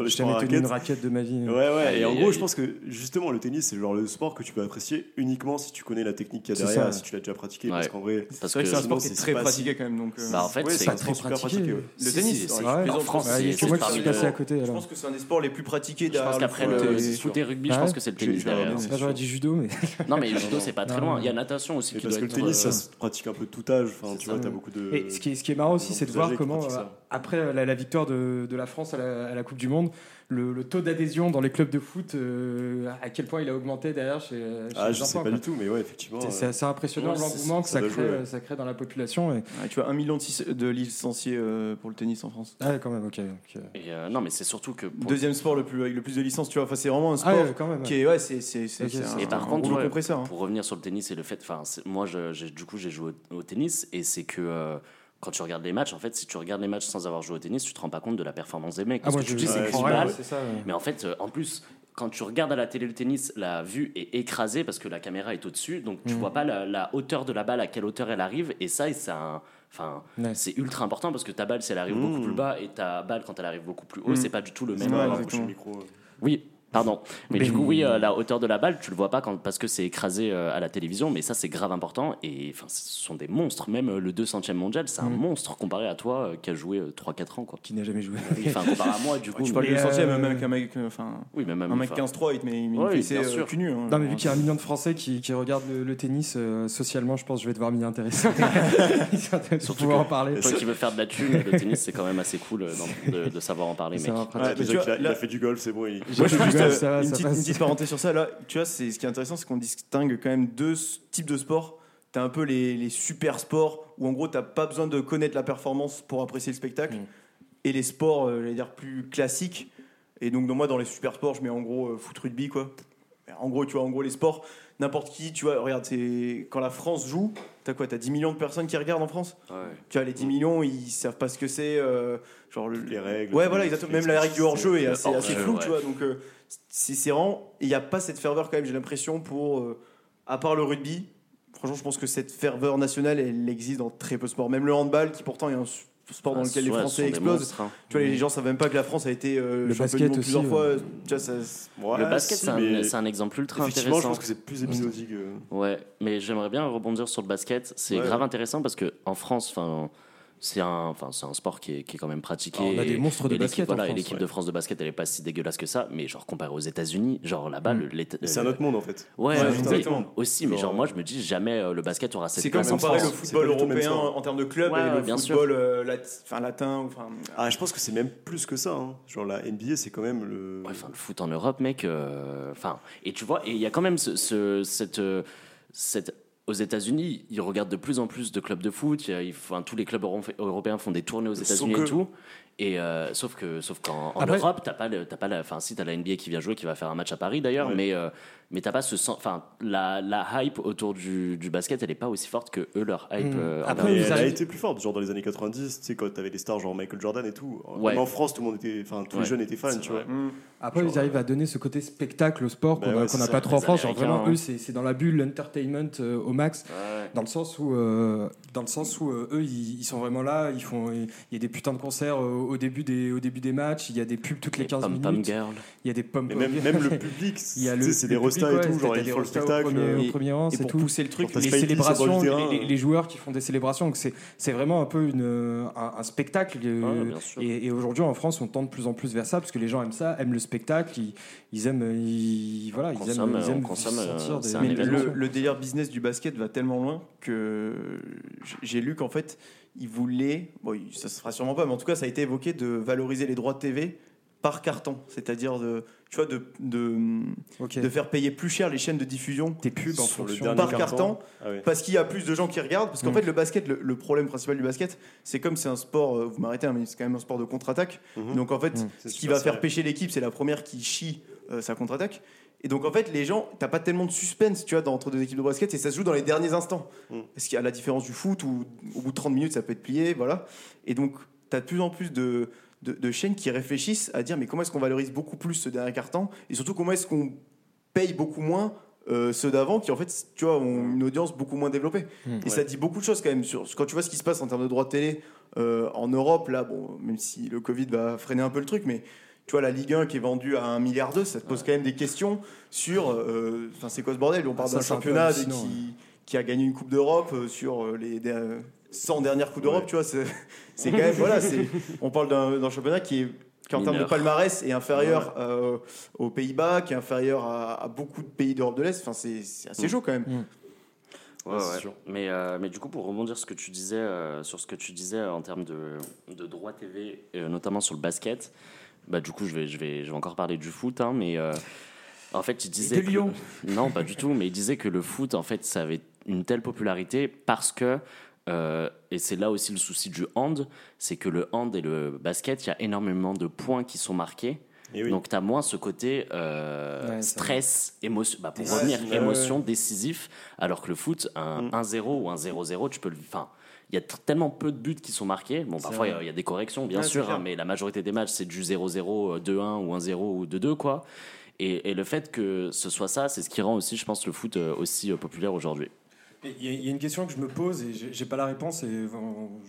Speaker 3: J'ai jamais tenu une raquette de ma vie.
Speaker 1: Ouais, ouais, et en gros, je pense que justement, le tennis, c'est le genre le sport que tu peux apprécier uniquement si tu connais la technique qu'il y a
Speaker 3: C'est
Speaker 1: derrière,
Speaker 3: ça,
Speaker 1: si tu l'as déjà pratiqué.
Speaker 2: Ouais.
Speaker 1: Parce qu'en vrai,
Speaker 2: Parce
Speaker 4: C'est vrai que c'est un sport qui est
Speaker 1: c'est
Speaker 4: très
Speaker 1: pas
Speaker 4: pratiqué quand même. Donc, euh,
Speaker 2: Bah, en fait,
Speaker 1: ouais,
Speaker 2: c'est
Speaker 1: c'est
Speaker 3: très
Speaker 1: sport super
Speaker 3: pratiqué.
Speaker 1: pratiqué. ouais.
Speaker 4: Le tennis, ouais,
Speaker 3: Ouais,
Speaker 4: plaisante,
Speaker 2: en France,
Speaker 3: Ouais,
Speaker 2: c'est-
Speaker 3: moi qui
Speaker 2: c'est
Speaker 3: suis passé à côté.
Speaker 4: Je pense que c'est un des sports les plus pratiqués
Speaker 2: Je pense
Speaker 4: derrière
Speaker 2: qu'après
Speaker 4: le
Speaker 2: le
Speaker 4: foot et-
Speaker 1: c'est
Speaker 2: rugby, je
Speaker 3: Ouais.
Speaker 2: pense que c'est le tennis derrière.
Speaker 3: j'aurais dit judo, mais
Speaker 2: Non, mais <laughs> le judo, c'est pas très
Speaker 3: Non,
Speaker 2: loin. Il y a natation aussi
Speaker 1: parce que le tennis,
Speaker 2: euh,
Speaker 1: ça se pratique un peu de tout âge. Enfin,
Speaker 2: C'est
Speaker 1: tu vois, t'as beaucoup de.
Speaker 3: Et ce qui est, marrant aussi, c'est de voir comment, euh. Après la, la victoire de, de la France à la, à la Coupe du Monde, le, le taux d'adhésion dans les clubs de foot, euh, à quel point il a augmenté derrière chez, chez
Speaker 1: Ah,
Speaker 3: les
Speaker 1: je sais
Speaker 3: enfants,
Speaker 1: pas
Speaker 3: quoi.
Speaker 1: du tout, mais ouais, effectivement.
Speaker 3: C'est- C'est
Speaker 1: euh,
Speaker 3: assez impressionnant
Speaker 2: Ouais,
Speaker 3: l'engouement que
Speaker 1: ça
Speaker 3: crée,
Speaker 1: jouer, ouais.
Speaker 3: ça crée dans la population. Et...
Speaker 4: Ouais, tu vois, un million de licenciés euh, pour le tennis en France.
Speaker 3: Ah, quand même, ok.
Speaker 2: et, euh, non, mais c'est surtout que.
Speaker 4: Deuxième sport le plus, avec le plus de licences, tu vois. Enfin, c'est vraiment un
Speaker 3: Ah,
Speaker 4: sport
Speaker 3: ouais, quand même.
Speaker 4: qui est. Ouais, c'est c'est- c'est-
Speaker 3: Ok,
Speaker 4: c'est
Speaker 3: c'est-
Speaker 4: un,
Speaker 2: Et par
Speaker 4: un
Speaker 2: contre,
Speaker 4: compresseur. hein.
Speaker 2: Pour revenir sur le tennis et le fait, enfin, moi, je, j'ai- du coup, j'ai joué au, au tennis et c'est que euh, quand tu regardes les matchs, en fait, si tu regardes les matchs sans avoir joué au tennis, tu te rends pas compte de la performance des mecs.
Speaker 3: Ah,
Speaker 2: Parce
Speaker 3: moi,
Speaker 2: que
Speaker 3: je
Speaker 2: tu dis, c'est mais en fait, euh, en plus, quand tu regardes à la télé le tennis, la vue est écrasée parce que la caméra est au-dessus, donc tu
Speaker 3: Mhm.
Speaker 2: vois pas la, la hauteur de la balle, à quelle hauteur elle arrive, et ça, c'est un. Enfin,
Speaker 3: Ouais.
Speaker 2: c'est ultra important parce que ta balle, si elle arrive beaucoup plus bas, et ta balle, quand elle arrive beaucoup plus haut,
Speaker 4: Mhm.
Speaker 2: c'est pas du tout le même.
Speaker 4: Ouais,
Speaker 2: euh,
Speaker 1: micro. euh.
Speaker 2: oui, pardon. Mais,
Speaker 3: Mais-
Speaker 2: du coup, oui, euh, la hauteur de la balle, tu le vois pas quand, parce que c'est écrasé euh, à la télévision, mais ça, c'est grave important. Et enfin, ce sont des monstres. Même euh, le 200e mondial, c'est un
Speaker 3: Mm.
Speaker 2: monstre comparé à toi euh, qui a joué euh, 3-4 ans. Quoi.
Speaker 3: Qui n'a jamais joué.
Speaker 2: Enfin, comparé à moi, du <laughs> coup.
Speaker 4: Tu parles
Speaker 3: Mais,
Speaker 4: du centième,
Speaker 3: euh,
Speaker 4: même avec un mec, enfin,
Speaker 2: oui, mais même.
Speaker 4: un mec
Speaker 2: enfin,
Speaker 4: 15-3, il te met une
Speaker 2: Ouais,
Speaker 4: fessée
Speaker 2: bien
Speaker 4: euh,
Speaker 2: sûr.
Speaker 4: cul nu. hein.
Speaker 3: Non, mais vu qu'il y a un million de Français qui, qui regardent le, le tennis, euh, socialement, je pense que je vais devoir m'y intéresser. <laughs> Surtout
Speaker 2: Surtout
Speaker 3: pouvoir en parler.
Speaker 2: Toi qui veux faire de la thune, le tennis, c'est quand même assez cool euh, de, de savoir en parler, <laughs>
Speaker 3: C'est
Speaker 2: mec.
Speaker 1: il a fait du golf, c'est bon.
Speaker 3: Ça va,
Speaker 4: une,
Speaker 3: ça
Speaker 4: petite, une petite parenthèse sur ça. Là, tu vois, c'est ce qui est intéressant, c'est qu'on distingue quand même deux types de sports. T'as un peu les, les super sports où en gros t'as pas besoin de connaître la performance pour apprécier le spectacle,
Speaker 3: Mm.
Speaker 4: et les sports, euh, j'allais dire plus classiques. Et donc dans moi, dans les super sports, je mets en gros euh, foot, rugby, quoi. En gros, tu vois, en gros les sports, n'importe qui, tu vois, regarde, c'est quand la France joue, t'as quoi, t'as 10 millions de personnes qui regardent en France.
Speaker 2: Ouais.
Speaker 4: Tu vois, les 10 millions, ils savent pas ce que c'est, euh, genre le,
Speaker 1: Les règles.
Speaker 4: Ouais, voilà, exactement.
Speaker 1: les
Speaker 4: Même la règle du hors-jeu est assez, assez floue,
Speaker 2: ouais.
Speaker 4: tu vois. Donc, euh, c'est vraiment. Il n'y a pas cette ferveur, quand même, j'ai l'impression, pour. euh, à part le rugby, franchement, je pense que cette ferveur nationale, elle existe dans très peu de sports. Même le handball, qui pourtant est un sport dans
Speaker 2: Ah,
Speaker 4: lequel les Français explosent.
Speaker 2: monstres, hein.
Speaker 4: Tu vois, les gens savent même pas que la France a été euh,
Speaker 3: Le
Speaker 4: champion
Speaker 3: basket
Speaker 4: du monde
Speaker 3: aussi,
Speaker 4: plusieurs fois.
Speaker 3: ouais.
Speaker 4: Tu vois, ça.
Speaker 1: Ouais,
Speaker 2: le basket,
Speaker 1: si,
Speaker 2: c'est un, exemple ultra
Speaker 1: Effectivement, je
Speaker 2: intéressant.
Speaker 1: pense que c'est plus épisodique. euh.
Speaker 2: Ouais, mais j'aimerais bien rebondir sur le basket. C'est
Speaker 1: Ouais.
Speaker 2: grave intéressant parce que en France, enfin, c'est un, enfin, c'est un sport qui est, qui est quand même pratiqué.
Speaker 3: Alors, on a des monstres de
Speaker 2: et l'équipe-
Speaker 3: basket en
Speaker 2: Voilà, et
Speaker 3: France,
Speaker 2: l'équipe
Speaker 3: ouais.
Speaker 2: de France de basket, elle est pas si dégueulasse que ça. Mais genre comparé aux États-Unis, genre là-bas,
Speaker 3: Mm.
Speaker 2: le-
Speaker 1: C'est un autre monde en fait.
Speaker 2: Ouais,
Speaker 4: Ouais, exactement.
Speaker 2: aussi, mais
Speaker 1: Genre,
Speaker 2: moi, je me dis jamais euh, le basket aura cette
Speaker 4: C'est comme comparer le football européen en termes de club
Speaker 2: Ouais,
Speaker 4: et le
Speaker 2: bien
Speaker 4: football euh, lat- enfin, latin. Enfin,
Speaker 1: Ah, je pense que c'est même plus que ça. hein. Genre la NBA, c'est quand même le.
Speaker 2: Ouais, enfin, le foot en Europe, mec. euh, Enfin, et tu vois, et il y a quand même ce, ce- cette, euh, cette aux États-Unis, ils regardent de plus en plus de clubs de foot. Il y a- il faut- enfin, tous les clubs euro- européens font des tournées aux États-Unis
Speaker 1: que-
Speaker 2: et tout. Et euh, sauf que, sauf qu'en en
Speaker 3: Après-
Speaker 2: Europe, t'as pas, le- t'as pas, la, enfin, si t'as la NBA qui vient jouer, qui va faire un match à Paris d'ailleurs,
Speaker 1: Ouais.
Speaker 2: mais euh, mais t'as pas ce sens, enfin, la, la hype autour du, du basket, elle est pas aussi forte que eux leur hype.
Speaker 3: Hmm.
Speaker 2: euh,
Speaker 3: Après,
Speaker 1: elle a été plus forte, genre dans les années 90, tu sais, quand t'avais des stars genre Michael Jordan et tout.
Speaker 2: Ouais.
Speaker 1: Même en France, tout le monde était, enfin, tous
Speaker 2: Ouais.
Speaker 1: les jeunes étaient fans, tu vois.
Speaker 4: Mm.
Speaker 3: Après,
Speaker 1: Genre,
Speaker 3: ils arrivent à donner ce côté spectacle au sport
Speaker 1: Bah
Speaker 3: qu'on
Speaker 1: ouais,
Speaker 3: n'a pas trop en France. Genre, vraiment,
Speaker 2: hein.
Speaker 3: eux, c'est c'est dans la bulle, l'entertainment euh, au max.
Speaker 2: Ouais.
Speaker 3: Dans le sens où, euh, dans le sens où euh, eux, ils, ils sont vraiment là. Ils font, il y a des putains de concerts euh, au début des, au début des matchs. Il y a des pubs toutes les 15
Speaker 2: Pom Pom
Speaker 3: minutes.
Speaker 2: Girl.
Speaker 3: Il y a des pommes.
Speaker 1: Même, même le public, <laughs> c'est des restas
Speaker 3: public,
Speaker 1: et
Speaker 3: ouais,
Speaker 1: tout, genre
Speaker 3: t'as
Speaker 1: ils
Speaker 3: des
Speaker 1: font le
Speaker 3: restas
Speaker 1: spectacle.
Speaker 3: Au premier, rang, c'est tout.
Speaker 4: pousser le truc,
Speaker 3: les célébrations, les, joueurs qui font des célébrations, donc c'est c'est vraiment un peu une, un, spectacle. euh,
Speaker 2: sûr.
Speaker 3: et aujourd'hui en France, on tend de plus en plus vers ça parce que les gens aiment ça, aiment le spectacle, ils, aiment, ils, voilà, ils aiment,
Speaker 4: le, délire business du basket va tellement loin que j'ai lu qu'en fait, ils voulaient, bon, il- ça se fera sûrement pas, mais en tout cas, ça a été évoqué de valoriser les droits de TV par carton, c'est-à-dire de, tu vois, de, de, de faire payer plus cher les chaînes de diffusion
Speaker 3: Tes pubs en
Speaker 1: Sur le
Speaker 3: fonction.
Speaker 1: dernier
Speaker 4: par
Speaker 1: carton.
Speaker 4: carton,
Speaker 1: Ah
Speaker 4: parce qu'il y a plus de gens qui regardent. Parce qu'en
Speaker 3: Mm.
Speaker 4: fait, le basket, le, le problème principal du basket, c'est comme c'est un sport, euh, vous m'arrêtez, hein, mais c'est quand même un sport de contre-attaque.
Speaker 1: Mhm.
Speaker 4: Donc en fait,
Speaker 3: Mm.
Speaker 4: Ce qui va faire pêcher l'équipe, c'est la première qui chie euh, sa contre-attaque. Et donc en fait, les gens, t'as pas tellement de suspense, tu vois, dans- entre deux équipes de basket, et ça se joue dans les derniers instants.
Speaker 1: Mm.
Speaker 4: Parce qu'il y a la différence du foot où au bout de 30 minutes, ça peut être plié, voilà. Et donc, t'as de plus en plus de, de, de chaînes qui réfléchissent à dire, mais comment est-ce qu'on valorise beaucoup plus ce dernier quart-temps, et surtout comment est-ce qu'on paye beaucoup moins euh, ceux d'avant qui en fait tu vois ont une audience beaucoup moins développée.
Speaker 3: Mm.
Speaker 4: et ça dit beaucoup de choses quand même sur quand tu vois ce qui se passe en termes de droits de télé euh, en Europe là bon même si le Covid va freiner un peu le truc mais tu vois la Ligue 1 qui est vendue à 1 milliard d'euros ça te pose quand même des questions sur euh, enfin c'est quoi ce bordel? On parle d'un championnat qui, qui a gagné une coupe d'Europe sur les 100 dernières coupes d'Europe
Speaker 1: Ouais.
Speaker 4: tu vois c'est <laughs> quand même voilà on parle d'un championnat qui est qui en termes de palmarès est inférieur euh, aux Pays-Bas, qui est inférieur à, à beaucoup de pays d'Europe de l'Est. Enfin, c'est assez
Speaker 2: Mm.
Speaker 4: chaud quand même.
Speaker 2: Ouais,
Speaker 1: Ouais, c'est
Speaker 2: ouais.
Speaker 1: sûr.
Speaker 2: Mais, euh, mais du coup, pour rebondir sur ce que tu disais, euh, sur ce que tu disais en termes de, de droits TV, euh, notamment sur le basket, bah, du coup, je vais, je, vais, je vais encore parler du foot, hein, mais euh, en fait, il disait.
Speaker 3: de
Speaker 2: que-
Speaker 3: Lyon.
Speaker 2: Non, pas du tout, mais il disait que le foot, en fait, ça avait une telle popularité parce que. Euh, et c'est là aussi le souci du hand, c'est que le hand et le basket, il y a énormément de points qui sont marqués.
Speaker 1: Et oui.
Speaker 2: Donc tu as moins ce côté euh,
Speaker 3: Ouais,
Speaker 2: stress, émotion, bah, pour
Speaker 1: Ouais,
Speaker 2: revenir,
Speaker 1: ouais,
Speaker 2: émotion, décisif, alors que le foot, un
Speaker 1: Mm.
Speaker 2: 1-0 ou un 0-0, tu peux le... Enfin, il y a tellement peu de buts qui sont marqués. Bon, parfois, il y y, a des corrections, bien
Speaker 4: Ouais,
Speaker 2: sûr, hein, mais la majorité des matchs, c'est du 0-0, euh, 2-1 ou 1-0 ou 2-2, quoi. Et, et le fait que ce soit ça, c'est ce qui rend aussi, je pense, le foot euh, aussi euh, populaire aujourd'hui.
Speaker 3: Il y, a- il y a une question que je me pose et j'ai- pas la réponse et euh,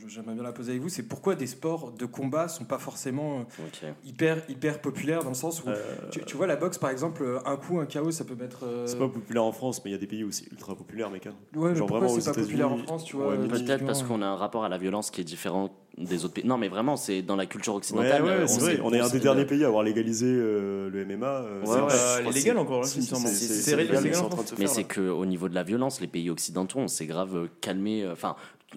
Speaker 3: j'aimerais bien la poser avec vous. C'est pourquoi des sports de combat sont pas forcément euh, hyper hyper populaires dans le sens où
Speaker 1: Euh,
Speaker 3: tu, tu vois la boxe par exemple, un coup un KO ça peut mettre. euh,
Speaker 1: C'est pas populaire en France, mais il y a des pays où c'est ultra populaire, mec. hein.
Speaker 3: ouais, mais
Speaker 1: genre
Speaker 3: pourquoi
Speaker 1: vraiment
Speaker 3: c'est pas populaire en France, tu vois
Speaker 1: mais
Speaker 3: euh,
Speaker 2: Peut-être parce
Speaker 3: euh,
Speaker 2: qu'on a un rapport à la violence qui est différent des autres pays. Non, mais vraiment, c'est dans la culture
Speaker 1: Ouais,
Speaker 2: occidentale.
Speaker 1: ouais,
Speaker 2: euh, sait-
Speaker 1: vrai. On est un des derniers pays à avoir légalisé euh, le MMA. euh,
Speaker 2: Ouais,
Speaker 1: c'est
Speaker 4: est
Speaker 1: c'est-
Speaker 4: encore, semble.
Speaker 1: c'est- légal,
Speaker 4: légal
Speaker 2: Mais c'est qu'au niveau de la violence, les pays occidentaux, on s'est grave euh, calmé. Enfin,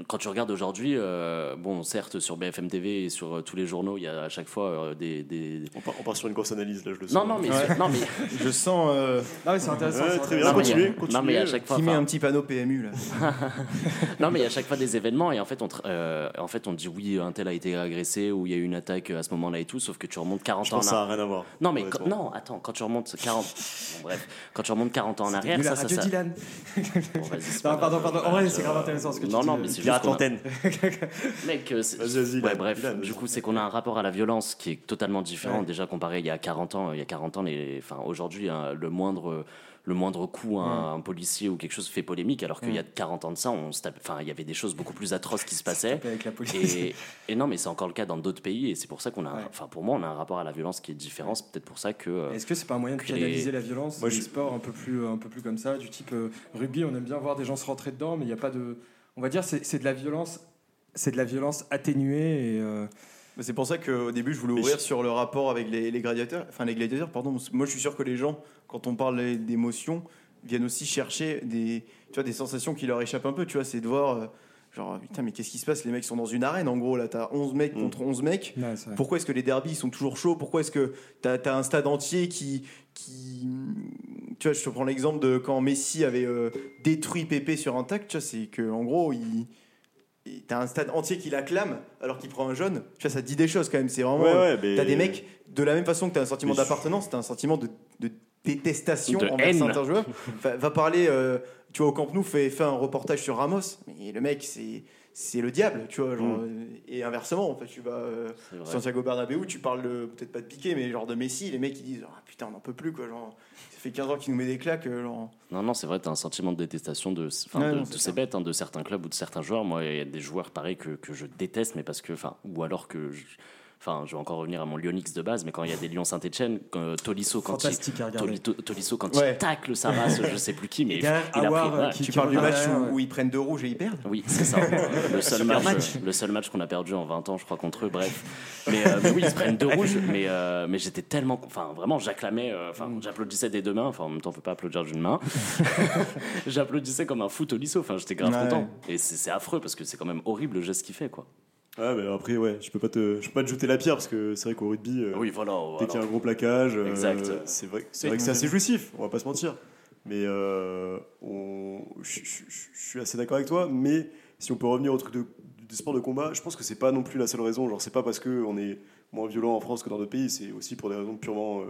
Speaker 2: quand tu regardes aujourd'hui, euh, bon, certes, sur BFM TV et sur euh, tous les journaux, il y a à chaque fois euh, des. des-
Speaker 1: On part, on part sur une grosse analyse, là, je le sens.
Speaker 2: Non, non, mais,
Speaker 4: Ouais.
Speaker 2: non, mais,
Speaker 4: Je sens euh,
Speaker 3: Non mais c'est intéressant.
Speaker 1: Ouais, très bien,
Speaker 2: non, mais a-
Speaker 1: continuez,
Speaker 2: non,
Speaker 1: continuez.
Speaker 2: mais à chaque fois.
Speaker 4: qui met un petit panneau PMU là. <laughs>
Speaker 2: non, mais il y a à chaque fois des événements et en fait, on, euh, en fait, on dit oui, un tel a été agressé ou il y a eu une attaque à ce moment-là et tout, sauf que tu remontes 40
Speaker 1: Je
Speaker 2: ans
Speaker 1: pense
Speaker 2: en
Speaker 1: ça n'a rien à voir.
Speaker 2: Non, mais quand- non, attends, quand tu remontes 40. Bon, bref, quand tu remontes 40 ans en arrière, ça, ça, ça.
Speaker 3: Dylan.
Speaker 2: Bon,
Speaker 3: Non, pardon, pardon. En vrai, c'est grave intéressant ce que tu
Speaker 2: Non,
Speaker 3: dis.
Speaker 2: non, mais c'est juste.
Speaker 1: Pirate
Speaker 2: qu'on a-. <laughs> Mec, euh, c'est-
Speaker 1: Vas-y, vas-y,
Speaker 2: Ouais, bref,
Speaker 1: Dylan,
Speaker 2: du coup, c'est qu'on a un rapport à la violence qui est totalement différent.
Speaker 3: Ouais.
Speaker 2: Déjà comparé il y a 40 ans, il y a 40 ans, les, enfin, aujourd'hui, hein, le moindre, le moindre coup à un, un policier ou quelque chose fait polémique, alors qu'il y a 40 ans de ça, on se tape- enfin, il y avait des choses beaucoup plus atroces qui se <laughs> passaient.
Speaker 3: Avec la police.
Speaker 2: Et, et non, mais c'est encore le cas dans d'autres pays, et c'est pour ça qu'on a,
Speaker 3: Ouais.
Speaker 2: enfin, pour moi, on a un rapport à la violence qui est différent. C'est peut-être pour ça que. euh,
Speaker 3: Est-ce que c'est pas un moyen de
Speaker 2: les-
Speaker 3: canaliser la violence
Speaker 1: Moi,
Speaker 3: des
Speaker 1: je-
Speaker 3: sports un peu plus un peu plus comme ça, du type euh, rugby, on aime bien voir des gens se rentrer dedans, mais il n'y a pas de, on va dire c'est c'est de la violence, c'est de la violence atténuée et euh,
Speaker 4: Mais C'est pour ça qu'au début, je voulais ouvrir
Speaker 1: je-
Speaker 4: sur le rapport avec les, les gladiateurs. Enfin, les gladiateurs, pardon. Moi, je suis sûr que les gens, quand on parle d'émotions, viennent aussi chercher des, tu vois, des sensations qui leur échappent un peu. Tu vois, c'est de voir, euh, genre, putain, mais qu'est-ce qui se passe? Les mecs sont dans une arène, en gros. Là, t'as 11 mecs
Speaker 1: Mm.
Speaker 4: contre 11 mecs.
Speaker 3: ouais.
Speaker 4: Pourquoi est-ce que les derbies sont toujours chauds? Pourquoi est-ce que tu as, un stade entier qui, qui, tu vois, je te prends l'exemple de quand Messi avait euh, détruit Pépé sur un tac, tu vois, c'est que en gros, il. il- T'as un stade entier qui l'acclame alors qu'il prend un jaune. Tu vois, ça te dit des choses quand même. C'est vraiment.
Speaker 1: Ouais, ouais, mais-
Speaker 4: T'as des mecs, de la même façon que t'as un sentiment
Speaker 1: Mais je-
Speaker 4: d'appartenance, t'as un sentiment de, de détestation
Speaker 2: De
Speaker 4: envers
Speaker 2: haine.
Speaker 4: certains joueurs. <laughs> Va, va parler, euh, tu vois, au Camp Nou, fait, fait un reportage sur Ramos, mais le mec, c'est. C'est le diable, tu vois, genre,
Speaker 1: Mm.
Speaker 4: euh, et inversement, en fait, tu vas euh,
Speaker 2: C'est vrai.
Speaker 4: Santiago Bernabéu, tu parles de- peut-être pas de Piqué, mais genre de Messi, les mecs ils disent ah putain on n'en peut plus quoi, genre fait 15 ans qu'il nous met des claques, euh, genre.
Speaker 2: Non, non, c'est vrai, tu as un sentiment de détestation de,
Speaker 4: Ouais,
Speaker 2: de,
Speaker 4: non,
Speaker 2: de
Speaker 4: c'est
Speaker 2: ces bêtes, hein, de certains clubs ou de certains joueurs. Moi, il y a des joueurs pareils que, que je déteste, mais parce que, enfin, ou alors que. je- Enfin, je vais encore revenir à mon Lyonix de base, mais quand il y a des Lyon Saint-Etienne, Tolisso, quand il,
Speaker 3: Fantastique à regarder.
Speaker 2: Toli- To- Tolisso, quand
Speaker 4: Ouais.
Speaker 2: il tacle sa race, je sais plus qui, mais
Speaker 3: Et
Speaker 2: il,
Speaker 3: derrière,
Speaker 2: il a pris.
Speaker 3: euh,
Speaker 4: Tu parles du match où, ils prennent deux rouges et ils perdent?
Speaker 2: Oui, c'est ça. Le seul match,
Speaker 4: match.
Speaker 2: le seul match qu'on a perdu en 20 ans, je crois, contre eux. Bref. Mais, euh, mais oui, ils se prennent deux <laughs> rouges. Mais, euh, mais j'étais tellement. Enfin, vraiment, j'acclamais. euh, Enfin, j'applaudissais des deux mains. Enfin, en même temps, on peut pas applaudir d'une main. <laughs> J'applaudissais comme un fou Tolisso. Enfin, j'étais grave
Speaker 4: Ouais.
Speaker 2: content. Et c'est affreux parce que c'est quand même horrible le geste qu'il fait, quoi.
Speaker 1: Ouais, mais après, ouais, je peux pas te, je peux pas te jeter la pierre parce que c'est vrai qu'au rugby, euh,
Speaker 2: Oui, voilà.
Speaker 1: dès qu'il y a un gros plaquage, euh, c'est vrai, c'est vrai que c'est assez jouissif, on va pas se mentir. Mais euh, je suis assez d'accord avec toi, mais si on peut revenir au truc de, des sports de combat, je pense que c'est pas non plus la seule raison. Genre, c'est pas parce qu'on est moins violent en France que dans d'autres pays, c'est aussi pour des raisons purement euh,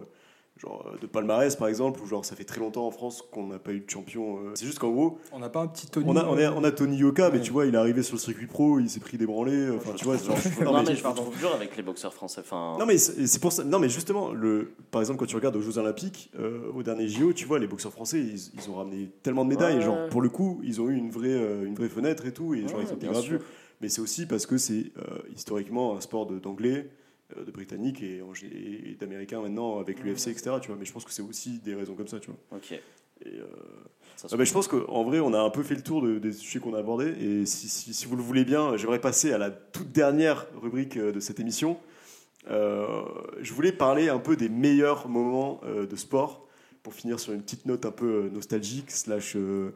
Speaker 1: genre euh, de palmarès par exemple, ou genre ça fait très longtemps en France qu'on n'a pas eu de champion. euh. C'est juste qu'en gros,
Speaker 3: On n'a pas un petit Tony
Speaker 1: on a, on, a, on a Tony Yoka, mais tu vois, il est arrivé sur le circuit pro, il s'est pris des branlées. Enfin, tu vois, genre, <laughs>
Speaker 2: Non,
Speaker 1: non,
Speaker 2: mais,
Speaker 1: mais-
Speaker 2: je me trouve dur avec les boxeurs français. Enfin,
Speaker 1: non mais c'est pour ça. Non mais justement, le, par exemple quand tu regardes aux Jeux Olympiques, euh, au dernier JO, tu vois les boxeurs français, ils, ils ont ramené tellement de médailles.
Speaker 2: Ouais.
Speaker 1: Genre pour le coup, ils ont eu une vraie, euh, une vraie fenêtre et tout, et genre
Speaker 2: Ouais,
Speaker 1: ils ont été. Mais c'est aussi parce que c'est euh, historiquement un sport de- d'anglais, euh, de britanniques et, d'américains maintenant avec l'UFC etc. Tu vois. Mais je pense que c'est aussi des raisons comme ça, tu vois.
Speaker 2: ok.
Speaker 1: Et, euh, ah bah, je pense qu'en vrai, on a un peu fait le tour de- des sujets qu'on a abordés. Et si, si- si vous le voulez bien, j'aimerais passer à la toute dernière rubrique euh, de cette émission. Euh, je voulais parler un peu des meilleurs moments euh, de sport pour finir sur une petite note un peu euh, nostalgique, slash euh,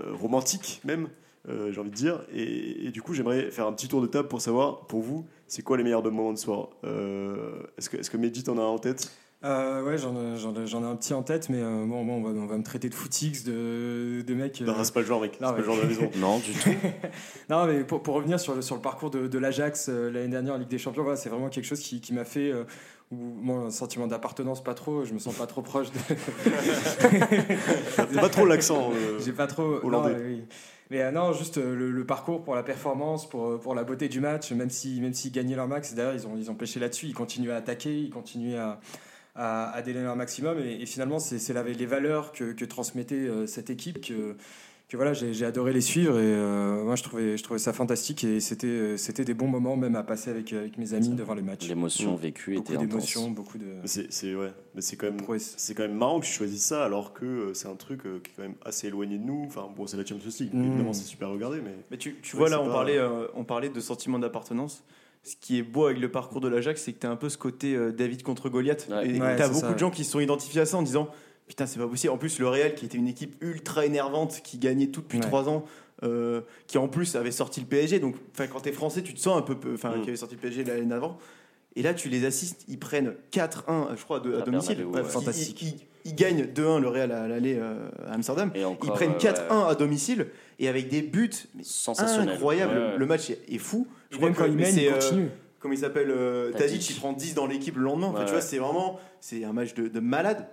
Speaker 1: euh, romantique même, euh, j'ai envie de dire. Et, et du coup, j'aimerais faire un petit tour de table pour savoir, pour vous, c'est quoi les meilleurs de moments de sport Euh, Est-ce que, est-ce que Mehdi t'en un en tête?
Speaker 3: Euh, ouais, j'en ai, j'en ai- un petit en tête, mais euh, bon, bon, on, va, on va me traiter de footix, de, de mec. euh,
Speaker 1: Non, c'est pas le genre, mec. C'est pas le genre de la maison. <laughs>
Speaker 2: Non, du tout. <laughs>
Speaker 3: Non, mais pour, pour revenir sur le, sur le parcours de, de l'Ajax euh, l'année dernière en Ligue des Champions, voilà, c'est vraiment quelque chose qui, qui m'a fait. euh, où, moi, un sentiment d'appartenance, pas trop, je me sens pas trop proche de. <laughs>
Speaker 1: T'as pas trop l'accent. euh,
Speaker 3: J'ai pas trop.
Speaker 1: Hollandais.
Speaker 3: non, oui. Mais euh, non, juste euh, le, parcours pour la performance, pour, euh, pour la beauté du match, même s'ils même gagnaient leur max, d'ailleurs ils ont, ils ont pêché là-dessus, ils continuaient à attaquer, ils continuaient à, à, à leur maximum. Et, finalement, c'est les valeurs que, que transmettait cette équipe que voilà, j'ai adoré les suivre. Et euh, moi, je trouvais, je trouvais ça fantastique et c'était euh, c'était des bons moments même à passer avec, avec mes amis devant les matchs.
Speaker 2: L'émotion vécue
Speaker 3: Beaucoup
Speaker 2: était intense.
Speaker 3: d'émotions, beaucoup de
Speaker 1: C'est ouais, mais c'est quand même c'est quand même marrant que tu choisisses ça alors que euh, c'est un truc qui est quand même assez éloigné de nous. Enfin bon, c'est la Champions League,
Speaker 3: Mm.
Speaker 1: évidemment c'est super regardé, mais
Speaker 4: Mais tu, tu
Speaker 1: Ouais,
Speaker 4: vois, là, on,
Speaker 1: pas-
Speaker 4: parlait, euh, on parlait de sentiment d'appartenance. Ce qui est beau avec le parcours de l'Ajax, c'est que tu as un peu ce côté euh, David contre Goliath.
Speaker 2: Ouais.
Speaker 4: Et
Speaker 3: Ouais,
Speaker 4: tu as beaucoup
Speaker 3: ça,
Speaker 4: de gens qui se sont identifiés à ça en disant Putain, c'est pas possible. En plus, le Real, qui était une équipe ultra énervante, qui gagnait tout depuis
Speaker 3: Ouais.
Speaker 4: trois ans, euh, qui en plus avait sorti le PSG. Donc, enfin, quand tu es français, tu te sens un peu. peu- Enfin,
Speaker 1: Mm.
Speaker 4: qui avait sorti le PSG l'année d'avant. Et là, tu les assistes, ils prennent 4-1, je crois, de- à
Speaker 2: À
Speaker 4: domicile.
Speaker 2: Ouais.
Speaker 4: ils-
Speaker 3: Fantastique.
Speaker 4: Ils, ils- ils gagnent 2-1 le Real à l'aller euh, à Amsterdam.
Speaker 2: Et encore,
Speaker 4: Ils prennent
Speaker 2: euh,
Speaker 4: 4-1
Speaker 2: ouais,
Speaker 4: à domicile et avec des buts mais incroyables.
Speaker 2: Ouais.
Speaker 4: Le match est, est fou. Je crois
Speaker 3: même quand il
Speaker 4: mais
Speaker 3: mène,
Speaker 4: c'est,
Speaker 3: il
Speaker 4: euh,
Speaker 3: continue.
Speaker 4: comment il s'appelle euh,
Speaker 2: Tadic.
Speaker 4: Il prend 10 dans l'équipe le lendemain. Enfin,
Speaker 2: Ouais,
Speaker 4: tu vois, c'est vraiment c'est un match de, de malade.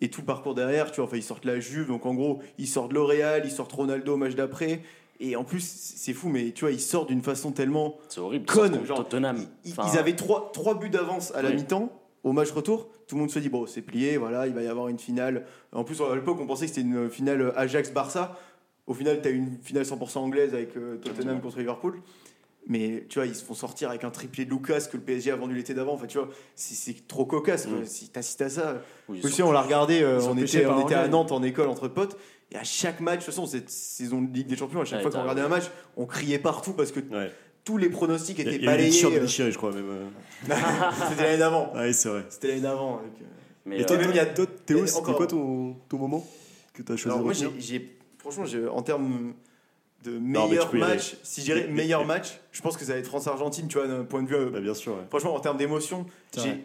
Speaker 4: Et tout le parcours derrière, tu vois, enfin, ils sortent la Juve, donc en gros, ils sortent L'Oréal, ils sortent Ronaldo au match d'après. Et en plus, c'est fou, mais tu vois, ils sortent d'une façon tellement
Speaker 2: C'est horrible.
Speaker 4: conne.
Speaker 2: Genre, Tottenham.
Speaker 4: ils,
Speaker 2: Enfin,
Speaker 4: ils avaient trois, trois buts d'avance à la
Speaker 2: Oui.
Speaker 4: mi-temps. Au match retour, tout le monde se dit bon, c'est plié, voilà, il va y avoir une finale. En plus, à l'époque, on pensait que c'était une finale Ajax-Barça. Au final, tu as une finale 100% anglaise avec euh, Tottenham contre Liverpool. Mais tu vois, ils se font sortir avec un triplé de Lucas que le PSG a vendu l'été d'avant. Enfin, tu vois, c'est- trop cocasse. quoi.
Speaker 2: Mm.
Speaker 4: Si t'assistes à ça,
Speaker 2: oui,
Speaker 4: sais, on l'a regardé, euh, on, était, on était à. Nantes en école entre potes. Et à chaque match, de toute façon, cette saison de Ligue des Champions, à chaque
Speaker 2: Ouais,
Speaker 4: fois qu'on
Speaker 2: t'as-
Speaker 4: regardait un match, on criait partout parce que
Speaker 1: ouais.
Speaker 4: tous les pronostics
Speaker 1: Il y a-
Speaker 4: étaient
Speaker 1: y
Speaker 4: balayés.
Speaker 1: t-shirts
Speaker 4: euh,
Speaker 1: je crois même. euh. <laughs>
Speaker 4: C'était l'année d'avant.
Speaker 1: Oui, c'est vrai.
Speaker 4: C'était l'année d'avant. euh,
Speaker 2: Mais,
Speaker 1: Et toi,
Speaker 4: il y a-
Speaker 1: toi, Théo, c'était quoi ton, ton moment que tu as choisi
Speaker 4: moi, j'ai, franchement, en termes de meilleur
Speaker 1: aller.
Speaker 4: match. Si je dirais meilleur
Speaker 1: mais-
Speaker 4: match, je pense que ça va être France-Argentine, tu vois, d'un point de vue. euh,
Speaker 1: Bah, bien sûr. ouais.
Speaker 4: Franchement, en termes d'émotion.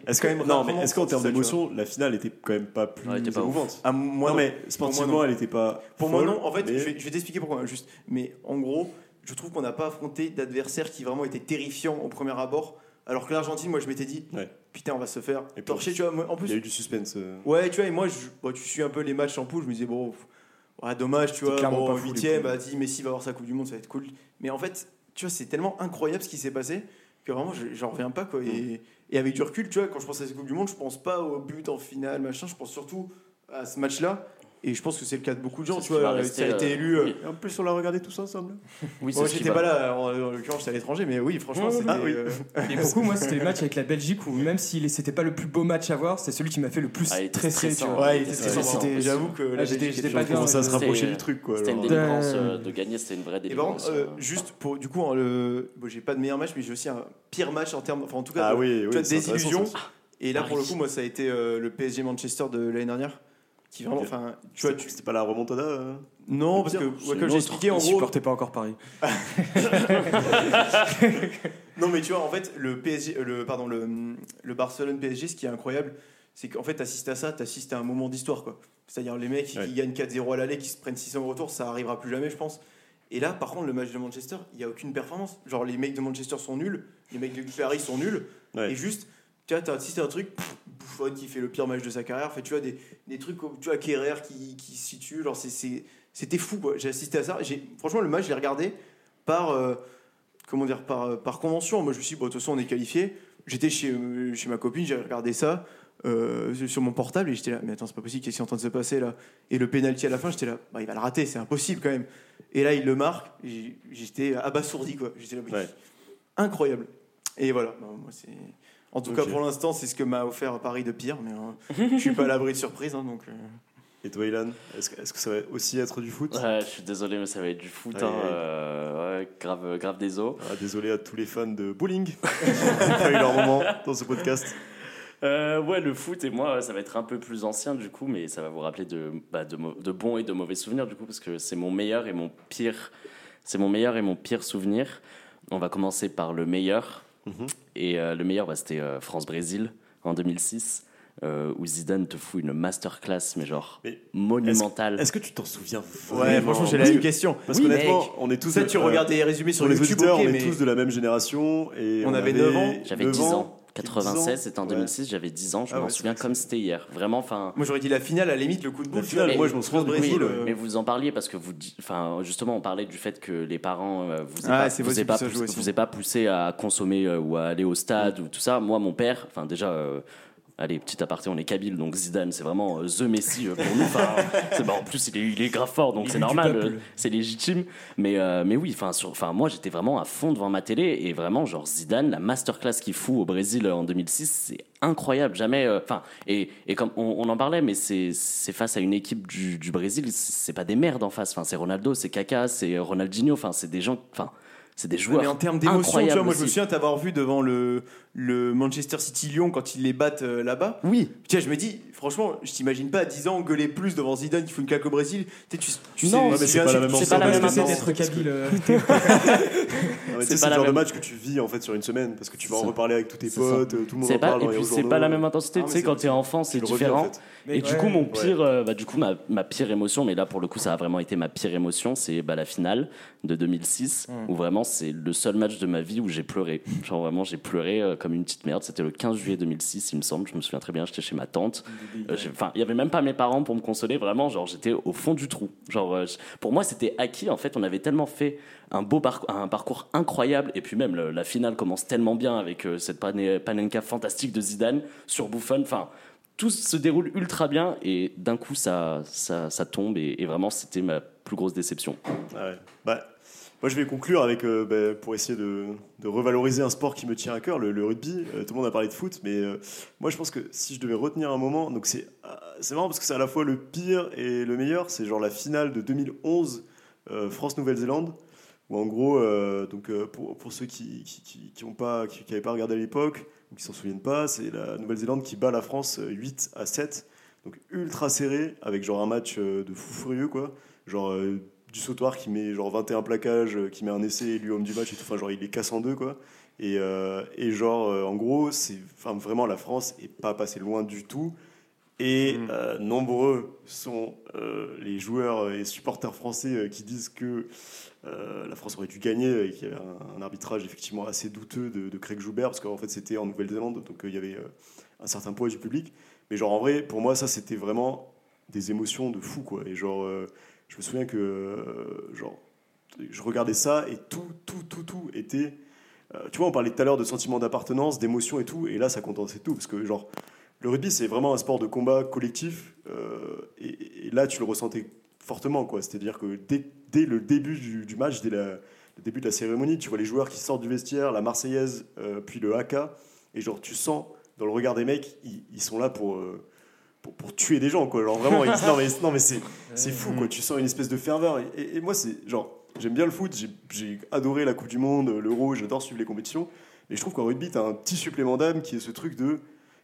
Speaker 1: Est-ce
Speaker 4: quand même
Speaker 1: non,
Speaker 4: rarement
Speaker 1: mais est-ce qu'en termes d'émotion, la finale était quand même pas plus
Speaker 2: Ouais, était pas
Speaker 1: émouvante
Speaker 4: Ah, moi,
Speaker 1: Non,
Speaker 4: non.
Speaker 1: mais sportivement,
Speaker 4: non.
Speaker 1: elle était pas.
Speaker 4: Pour moi, non. En fait,
Speaker 1: mais-
Speaker 4: je vais, t'expliquer pourquoi. Juste. Mais en gros, je trouve qu'on n'a pas affronté d'adversaires qui vraiment étaient terrifiants au premier abord. Alors que l'Argentine, moi, je m'étais dit,
Speaker 1: Ouais.
Speaker 4: putain, on va se faire
Speaker 1: Et
Speaker 4: torcher, tu vois. moi, En
Speaker 1: Il y a
Speaker 4: plus,
Speaker 1: eu du suspense. euh.
Speaker 4: ouais, tu vois, et moi, je, bon, tu suis un peu les matchs en poule, je me disais, bon, ouais, dommage, tu vois,
Speaker 3: clairement
Speaker 4: bon,
Speaker 3: pas fou, les
Speaker 4: huitième,
Speaker 3: poules.
Speaker 4: bah, si Messi va avoir sa Coupe du Monde, ça va être cool. Mais en fait, tu vois, c'est tellement incroyable ce qui s'est passé que vraiment, je- j'en reviens pas, quoi. Et, et avec du recul, tu vois, quand je pense à cette Coupe du Monde, je pense pas au but en finale, machin, je pense surtout à ce match-là. Et je pense que c'est le cas de beaucoup de gens, tu vois.
Speaker 2: rester,
Speaker 4: ça a été
Speaker 2: euh,
Speaker 4: élu. euh,
Speaker 2: oui.
Speaker 1: En plus, on l'a regardé tous ensemble.
Speaker 2: Oui, c'est
Speaker 4: j'étais
Speaker 2: va-
Speaker 4: pas là, en, en l'occurrence, j'étais à l'étranger, mais oui, franchement, c'était.
Speaker 1: ah oui.
Speaker 4: euh,
Speaker 3: Et beaucoup, moi, c'était le match avec la Belgique où même si c'était pas le plus beau match à voir, c'est celui qui m'a fait le plus
Speaker 2: Ah, stressant.
Speaker 3: vois.
Speaker 4: Ouais. C'était- J'avoue que
Speaker 3: Ah,
Speaker 4: la
Speaker 3: j'étais- pas
Speaker 1: commençait à se rapprocher du truc, quoi.
Speaker 2: C'était une délivrance
Speaker 3: Euh,
Speaker 2: euh, de gagner, c'était une vraie
Speaker 4: Et par
Speaker 2: délivrance.
Speaker 4: contre, euh,
Speaker 2: euh.
Speaker 4: juste pour du coup, hein, j'ai pas de meilleur match, mais j'ai aussi un pire match en termes, enfin en tout cas,
Speaker 1: Ah
Speaker 4: des
Speaker 1: intéressant,
Speaker 4: illusions. Et là, pour le coup, moi, ça a été euh, le PSG Manchester de l'année dernière, qui vraiment,
Speaker 1: Ok.
Speaker 4: enfin, tu vois,
Speaker 1: C'était
Speaker 4: tu-
Speaker 1: c'était pas la remontada euh
Speaker 4: non, parce que ouais, comme j'ai expliqué, en gros,
Speaker 3: supportait pas encore Paris. <laughs>
Speaker 4: non, mais tu vois, en fait, le PSG, euh, le pardon, le, le Barcelone PSG, ce qui est incroyable, c'est qu'en fait, t'assistes à ça, t'assistes à un moment d'histoire, quoi. C'est-à-dire les mecs
Speaker 1: Ouais.
Speaker 4: qui gagnent 4-0 à l'aller, qui se prennent 600 au retour, ça arrivera plus jamais, je pense. Et là, par contre, le match de Manchester, il n'y a aucune performance. Genre, les mecs de Manchester sont nuls, les mecs de Paris sont nuls,
Speaker 1: Ouais.
Speaker 4: et juste, tu vois, t'as assisté à un truc, pff, Buffon qui fait le pire match de sa carrière, fait, tu vois, des, des trucs, comme- tu vois, Kerrer qui, qui se situe, genre, c'était fou, quoi. J'ai assisté à ça, franchement, le match, je l'ai regardé par, euh, comment dire, par, euh, par convention. Moi, je me suis dit, bon, de toute façon, on est qualifié. J'étais chez, chez ma copine, j'ai regardé ça euh, sur mon portable et j'étais là, mais attends, c'est pas possible, qu'est-ce qui est en train de se passer là? Et le penalty à la fin, j'étais là, bah, il va le rater, c'est impossible quand même. Et là, il le marque, j'étais abasourdi, quoi. J'étais là,
Speaker 1: Ouais.
Speaker 4: incroyable. Et voilà, bah, moi, c'est. En tout cas, pour l'instant, c'est ce que m'a offert Paris de pire, mais euh, je suis pas à l'abri de surprise, hein, donc. euh,
Speaker 1: Et toi, Ilan, est-ce que, ça va aussi être du foot?
Speaker 2: Ouais, je suis désolé, mais ça va être du foot. Hein, euh, ouais, grave, grave des os.
Speaker 1: Ah, Désolé à tous les fans de bowling <laughs> qui n'ont pas eu leur moment dans ce podcast.
Speaker 2: Euh, ouais, le foot et moi, ça va être un peu plus ancien du coup, mais ça va vous rappeler de, bah, de, mo- de bons et de mauvais souvenirs du coup, parce que c'est mon meilleur et mon pire, c'est mon meilleur et mon pire souvenir. On va commencer par le meilleur.
Speaker 1: Mhm.
Speaker 2: Et euh, le meilleur, bah, c'était euh, France-Brésil en 2006, euh, où Zidane te fout une masterclass, mais genre
Speaker 1: Mais
Speaker 2: monumentale.
Speaker 1: Est-ce que tu t'en souviens
Speaker 4: Ouais,
Speaker 1: vraiment
Speaker 4: franchement, j'ai la même
Speaker 1: que-
Speaker 4: question.
Speaker 1: Parce
Speaker 4: Oui,
Speaker 1: qu'honnêtement, on est tous.
Speaker 4: Ça, tu
Speaker 1: euh,
Speaker 4: regardes des résumés sur
Speaker 1: les
Speaker 4: YouTube,
Speaker 1: auditeurs, on est
Speaker 4: mais-
Speaker 1: tous de la même génération. Et
Speaker 4: On avait
Speaker 1: avait
Speaker 4: 9 ans.
Speaker 2: J'avais 10 ans. 96, c'était en
Speaker 1: Ouais.
Speaker 2: 2006, j'avais 10 ans, je
Speaker 1: Ah
Speaker 2: m'en
Speaker 1: ouais,
Speaker 2: souviens comme c'était hier. Vraiment, enfin.
Speaker 4: Moi, j'aurais dit la finale, à la limite, le coup de boule.
Speaker 1: Finale,
Speaker 4: mais
Speaker 1: moi, je m'en souviens
Speaker 4: euh,
Speaker 2: Mais vous en parliez parce que vous, enfin, justement, on parlait du fait que les parents euh, vous aient
Speaker 4: Ah,
Speaker 2: pas, vous poussé, vous pas poussé à consommer euh, ou à aller au stade ou tout ça. Moi, mon père, enfin déjà. euh, Allez, petit aparté, on est Kabyle, donc Zidane, c'est vraiment euh, The Messi euh, pour nous. Enfin, bah, en plus, il est, il est grave fort, donc c'est normal, euh, c'est légitime. Mais, mais oui, enfin, moi, j'étais vraiment à fond devant ma télé et vraiment, genre Zidane, la masterclass qu'il fout au Brésil en 2006, c'est incroyable. Jamais, enfin, et, et comme on, on en parlait, mais c'est c'est face à une équipe du, du Brésil, c'est pas des merdes en face. Enfin, c'est Ronaldo, c'est Kaka, c'est Ronaldinho. Enfin, c'est des gens, enfin, c'est des joueurs.
Speaker 4: Mais en termes d'émotion, tu
Speaker 2: incroyables
Speaker 4: vois, moi je me souviens t'avoir vu devant le, le Manchester City Lyon quand ils les battent euh, là-bas.
Speaker 2: Oui,
Speaker 4: sais, je me dis, franchement, je t'imagine pas à 10 ans gueuler plus devant Zidane qui fout une claque au Brésil. Tu tu, tu
Speaker 2: Non,
Speaker 4: sais,
Speaker 2: mais
Speaker 4: tu
Speaker 1: c'est pas la même
Speaker 4: sais
Speaker 2: c'est pas la même ambiance.
Speaker 3: d'être Kabyle. euh, <laughs>
Speaker 2: C'est pas
Speaker 1: le
Speaker 2: la
Speaker 1: genre de
Speaker 2: même-
Speaker 1: match que tu vis en fait sur une semaine parce que tu vas en reparler avec tous tes potes, euh, tout le monde en
Speaker 2: pas,
Speaker 1: parle
Speaker 2: et puis c'est pas la même intensité.
Speaker 1: Ah,
Speaker 2: tu sais, quand t'es enfant, c'est différent. Et du coup, mon pire, euh, bah, du coup, ma, ma pire émotion, mais là pour le coup, ça a vraiment été ma pire émotion, c'est bah, la finale de 2006,
Speaker 3: Mm.
Speaker 2: où vraiment c'est le seul match de ma vie où j'ai pleuré. Genre vraiment, j'ai pleuré euh, comme une petite merde. C'était le 15 juillet 2006, il me semble. Je me souviens très bien. J'étais chez ma tante. Euh, Enfin, il y avait même pas mes parents pour me consoler. Vraiment, genre j'étais au fond du trou. Genre, euh, pour moi, c'était acquis. En fait, on avait tellement fait un beau parcours, incroyable. Et puis même la finale commence tellement bien avec cette pane- panenka fantastique de Zidane sur Buffon. Enfin, tout se déroule ultra bien et d'un coup ça, ça, ça tombe et, et vraiment c'était ma plus grosse déception.
Speaker 1: Ah ouais. Bah, moi, je vais conclure avec, euh, bah, pour essayer de, revaloriser un sport qui me tient à cœur, le, rugby. Euh, tout le monde a parlé de foot, mais euh, moi, je pense que si je devais retenir un moment, donc c'est c'est marrant parce que c'est à la fois le pire et le meilleur. C'est genre la finale de 2011 euh, France-Nouvelle-Zélande, où en gros, donc pour, ceux qui qui, pas qui, qui pas regardé à l'époque ou qui s'en souviennent pas, c'est la Nouvelle-Zélande qui bat la France euh, 8 à 7. Donc ultra serré, avec genre un match de fou furieux, quoi. Genre du sautoir qui met genre 21 plaquages, euh, qui met un essai élu homme du match et tout. Enfin, genre, il les casse en deux, quoi. Et, euh, et genre, euh, en gros, c'est enfin, vraiment la France est pas passée loin du tout. Et
Speaker 4: Mm.
Speaker 1: euh, nombreux sont les joueurs et supporters français qui disent que la France aurait dû gagner et qu'il y avait un, un arbitrage effectivement assez douteux de, de Craig Joubert, parce qu'en fait c'était en Nouvelle-Zélande, donc il y avait un certain poids du public. Mais genre en vrai, pour moi, ça c'était vraiment des émotions de fou, quoi. Et genre, je me souviens que euh, genre, je regardais ça et tout, tout, tout, tout était. euh, tu vois, on parlait tout à l'heure de sentiment d'appartenance, d'émotion et tout, et là ça condensait tout, parce que genre, le rugby c'est vraiment un sport de combat collectif, euh, et, là tu le ressentais fortement, quoi. C'est-à-dire que dès, dès le début du, match, dès le début de la cérémonie, tu vois les joueurs qui sortent du vestiaire, la Marseillaise, puis le haka, et genre tu sens dans le regard des mecs, ils, sont là pour, pour, pour tuer des gens, quoi. Genre vraiment, ils- <laughs> non mais, non, mais c'est, c'est fou, quoi. Tu sens une espèce de ferveur, et, et- et moi c'est genre, j'aime bien le foot, j'ai, j'ai adoré la Coupe du Monde, l'Euro, j'adore suivre les compétitions, mais je trouve qu'en rugby, tu as un petit supplément d'âme qui est ce truc de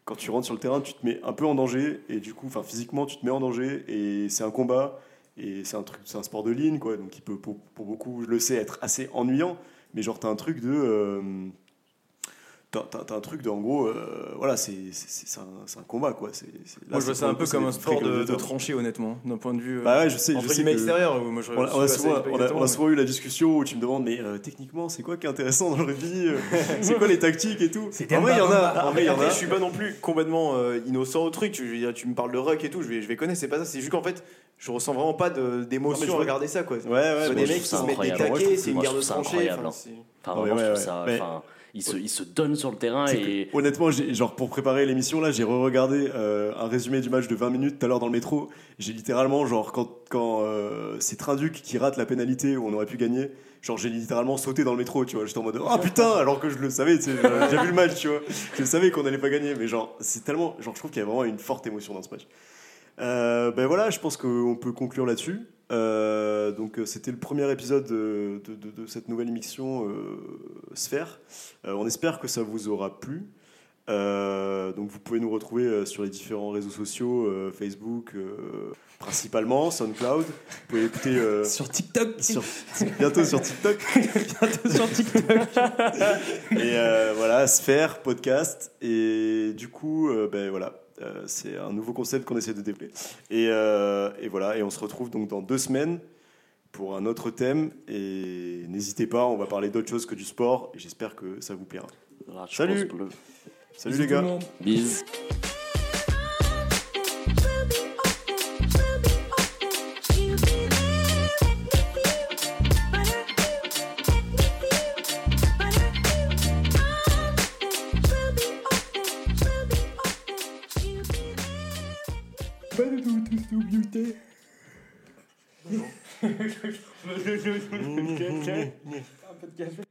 Speaker 1: quand tu rentres sur le terrain, tu te mets un peu en danger. Et du coup, enfin physiquement, tu te mets en danger. Et c'est un combat. Et c'est un truc, c'est un sport de ligne quoi, donc il peut pour, pour beaucoup, je le sais, être assez ennuyant, mais genre t'as un truc de euh, T'as un truc de, en gros, euh, voilà, c'est un, un combat, quoi. là,
Speaker 4: Moi, je vois
Speaker 1: c'est
Speaker 4: ça un peu comme un sport de, de tranchée, honnêtement, d'un point de vue euh,
Speaker 1: Bah ouais, je sais, je sais que-
Speaker 4: extérieur. où Moi, je,
Speaker 1: On a, on souvent,
Speaker 4: assez- pas
Speaker 1: on a- on a
Speaker 4: exactement,
Speaker 1: souvent eu la discussion où tu me demandes, mais euh, techniquement, c'est quoi qui est intéressant dans le rugby <laughs> C'est quoi les tactiques et tout En vrai, il y en a. En vrai, il y en
Speaker 4: Après,
Speaker 1: a.
Speaker 4: je suis pas non plus complètement euh, innocent au truc. Tu, je veux dire, tu me parles de rock et tout, je vais, je vais connaître. C'est pas ça. C'est juste qu'en fait, je ressens vraiment pas d'émotion
Speaker 1: je
Speaker 4: à regarder ça, quoi.
Speaker 1: Ouais, ouais,
Speaker 4: des mecs qui se mettent des taquets, c'est une guerre de tranchées.
Speaker 2: incroyable,
Speaker 4: enfin,
Speaker 2: hein. vraiment, je trouve ça. Ils se, ils se donnent sur le terrain et.
Speaker 1: que, honnêtement, genre pour préparer l'émission là, j'ai re-regardé euh, un résumé du match de 20 minutes tout à l'heure dans le métro. J'ai littéralement genre quand quand euh, c'est Trinduc qui rate la pénalité où on aurait pu gagner, genre j'ai littéralement sauté dans le métro, tu vois. J'étais en mode oh putain, alors que je le savais, tu sais, j'ai vu le match, tu vois. Je savais qu'on allait pas gagner, mais genre c'est tellement, genre je trouve qu'il y a vraiment une forte émotion dans ce match. Euh, ben voilà, je pense qu'on peut conclure là-dessus. Euh, donc euh, c'était le premier épisode de, de- de- de cette nouvelle émission euh, Sphère. On espère que ça vous aura plu. Donc vous pouvez nous retrouver sur les différents réseaux sociaux, Facebook principalement, SoundCloud. Vous pouvez écouter euh, <laughs>
Speaker 3: Sur TikTok.
Speaker 1: sur- bientôt sur TikTok. <laughs>
Speaker 3: sur TikTok.
Speaker 1: Et euh, voilà, Sphère, podcast. Et du coup, euh, ben voilà, euh, c'est un nouveau concept qu'on essaie de développer. Et, euh, et voilà, et on se retrouve donc dans deux semaines pour un autre thème. Et n'hésitez pas, on va parler d'autre chose que du sport. Et j'espère que ça vous plaira. Salut. Salut les gars.
Speaker 2: Bisous.
Speaker 3: Un podcast.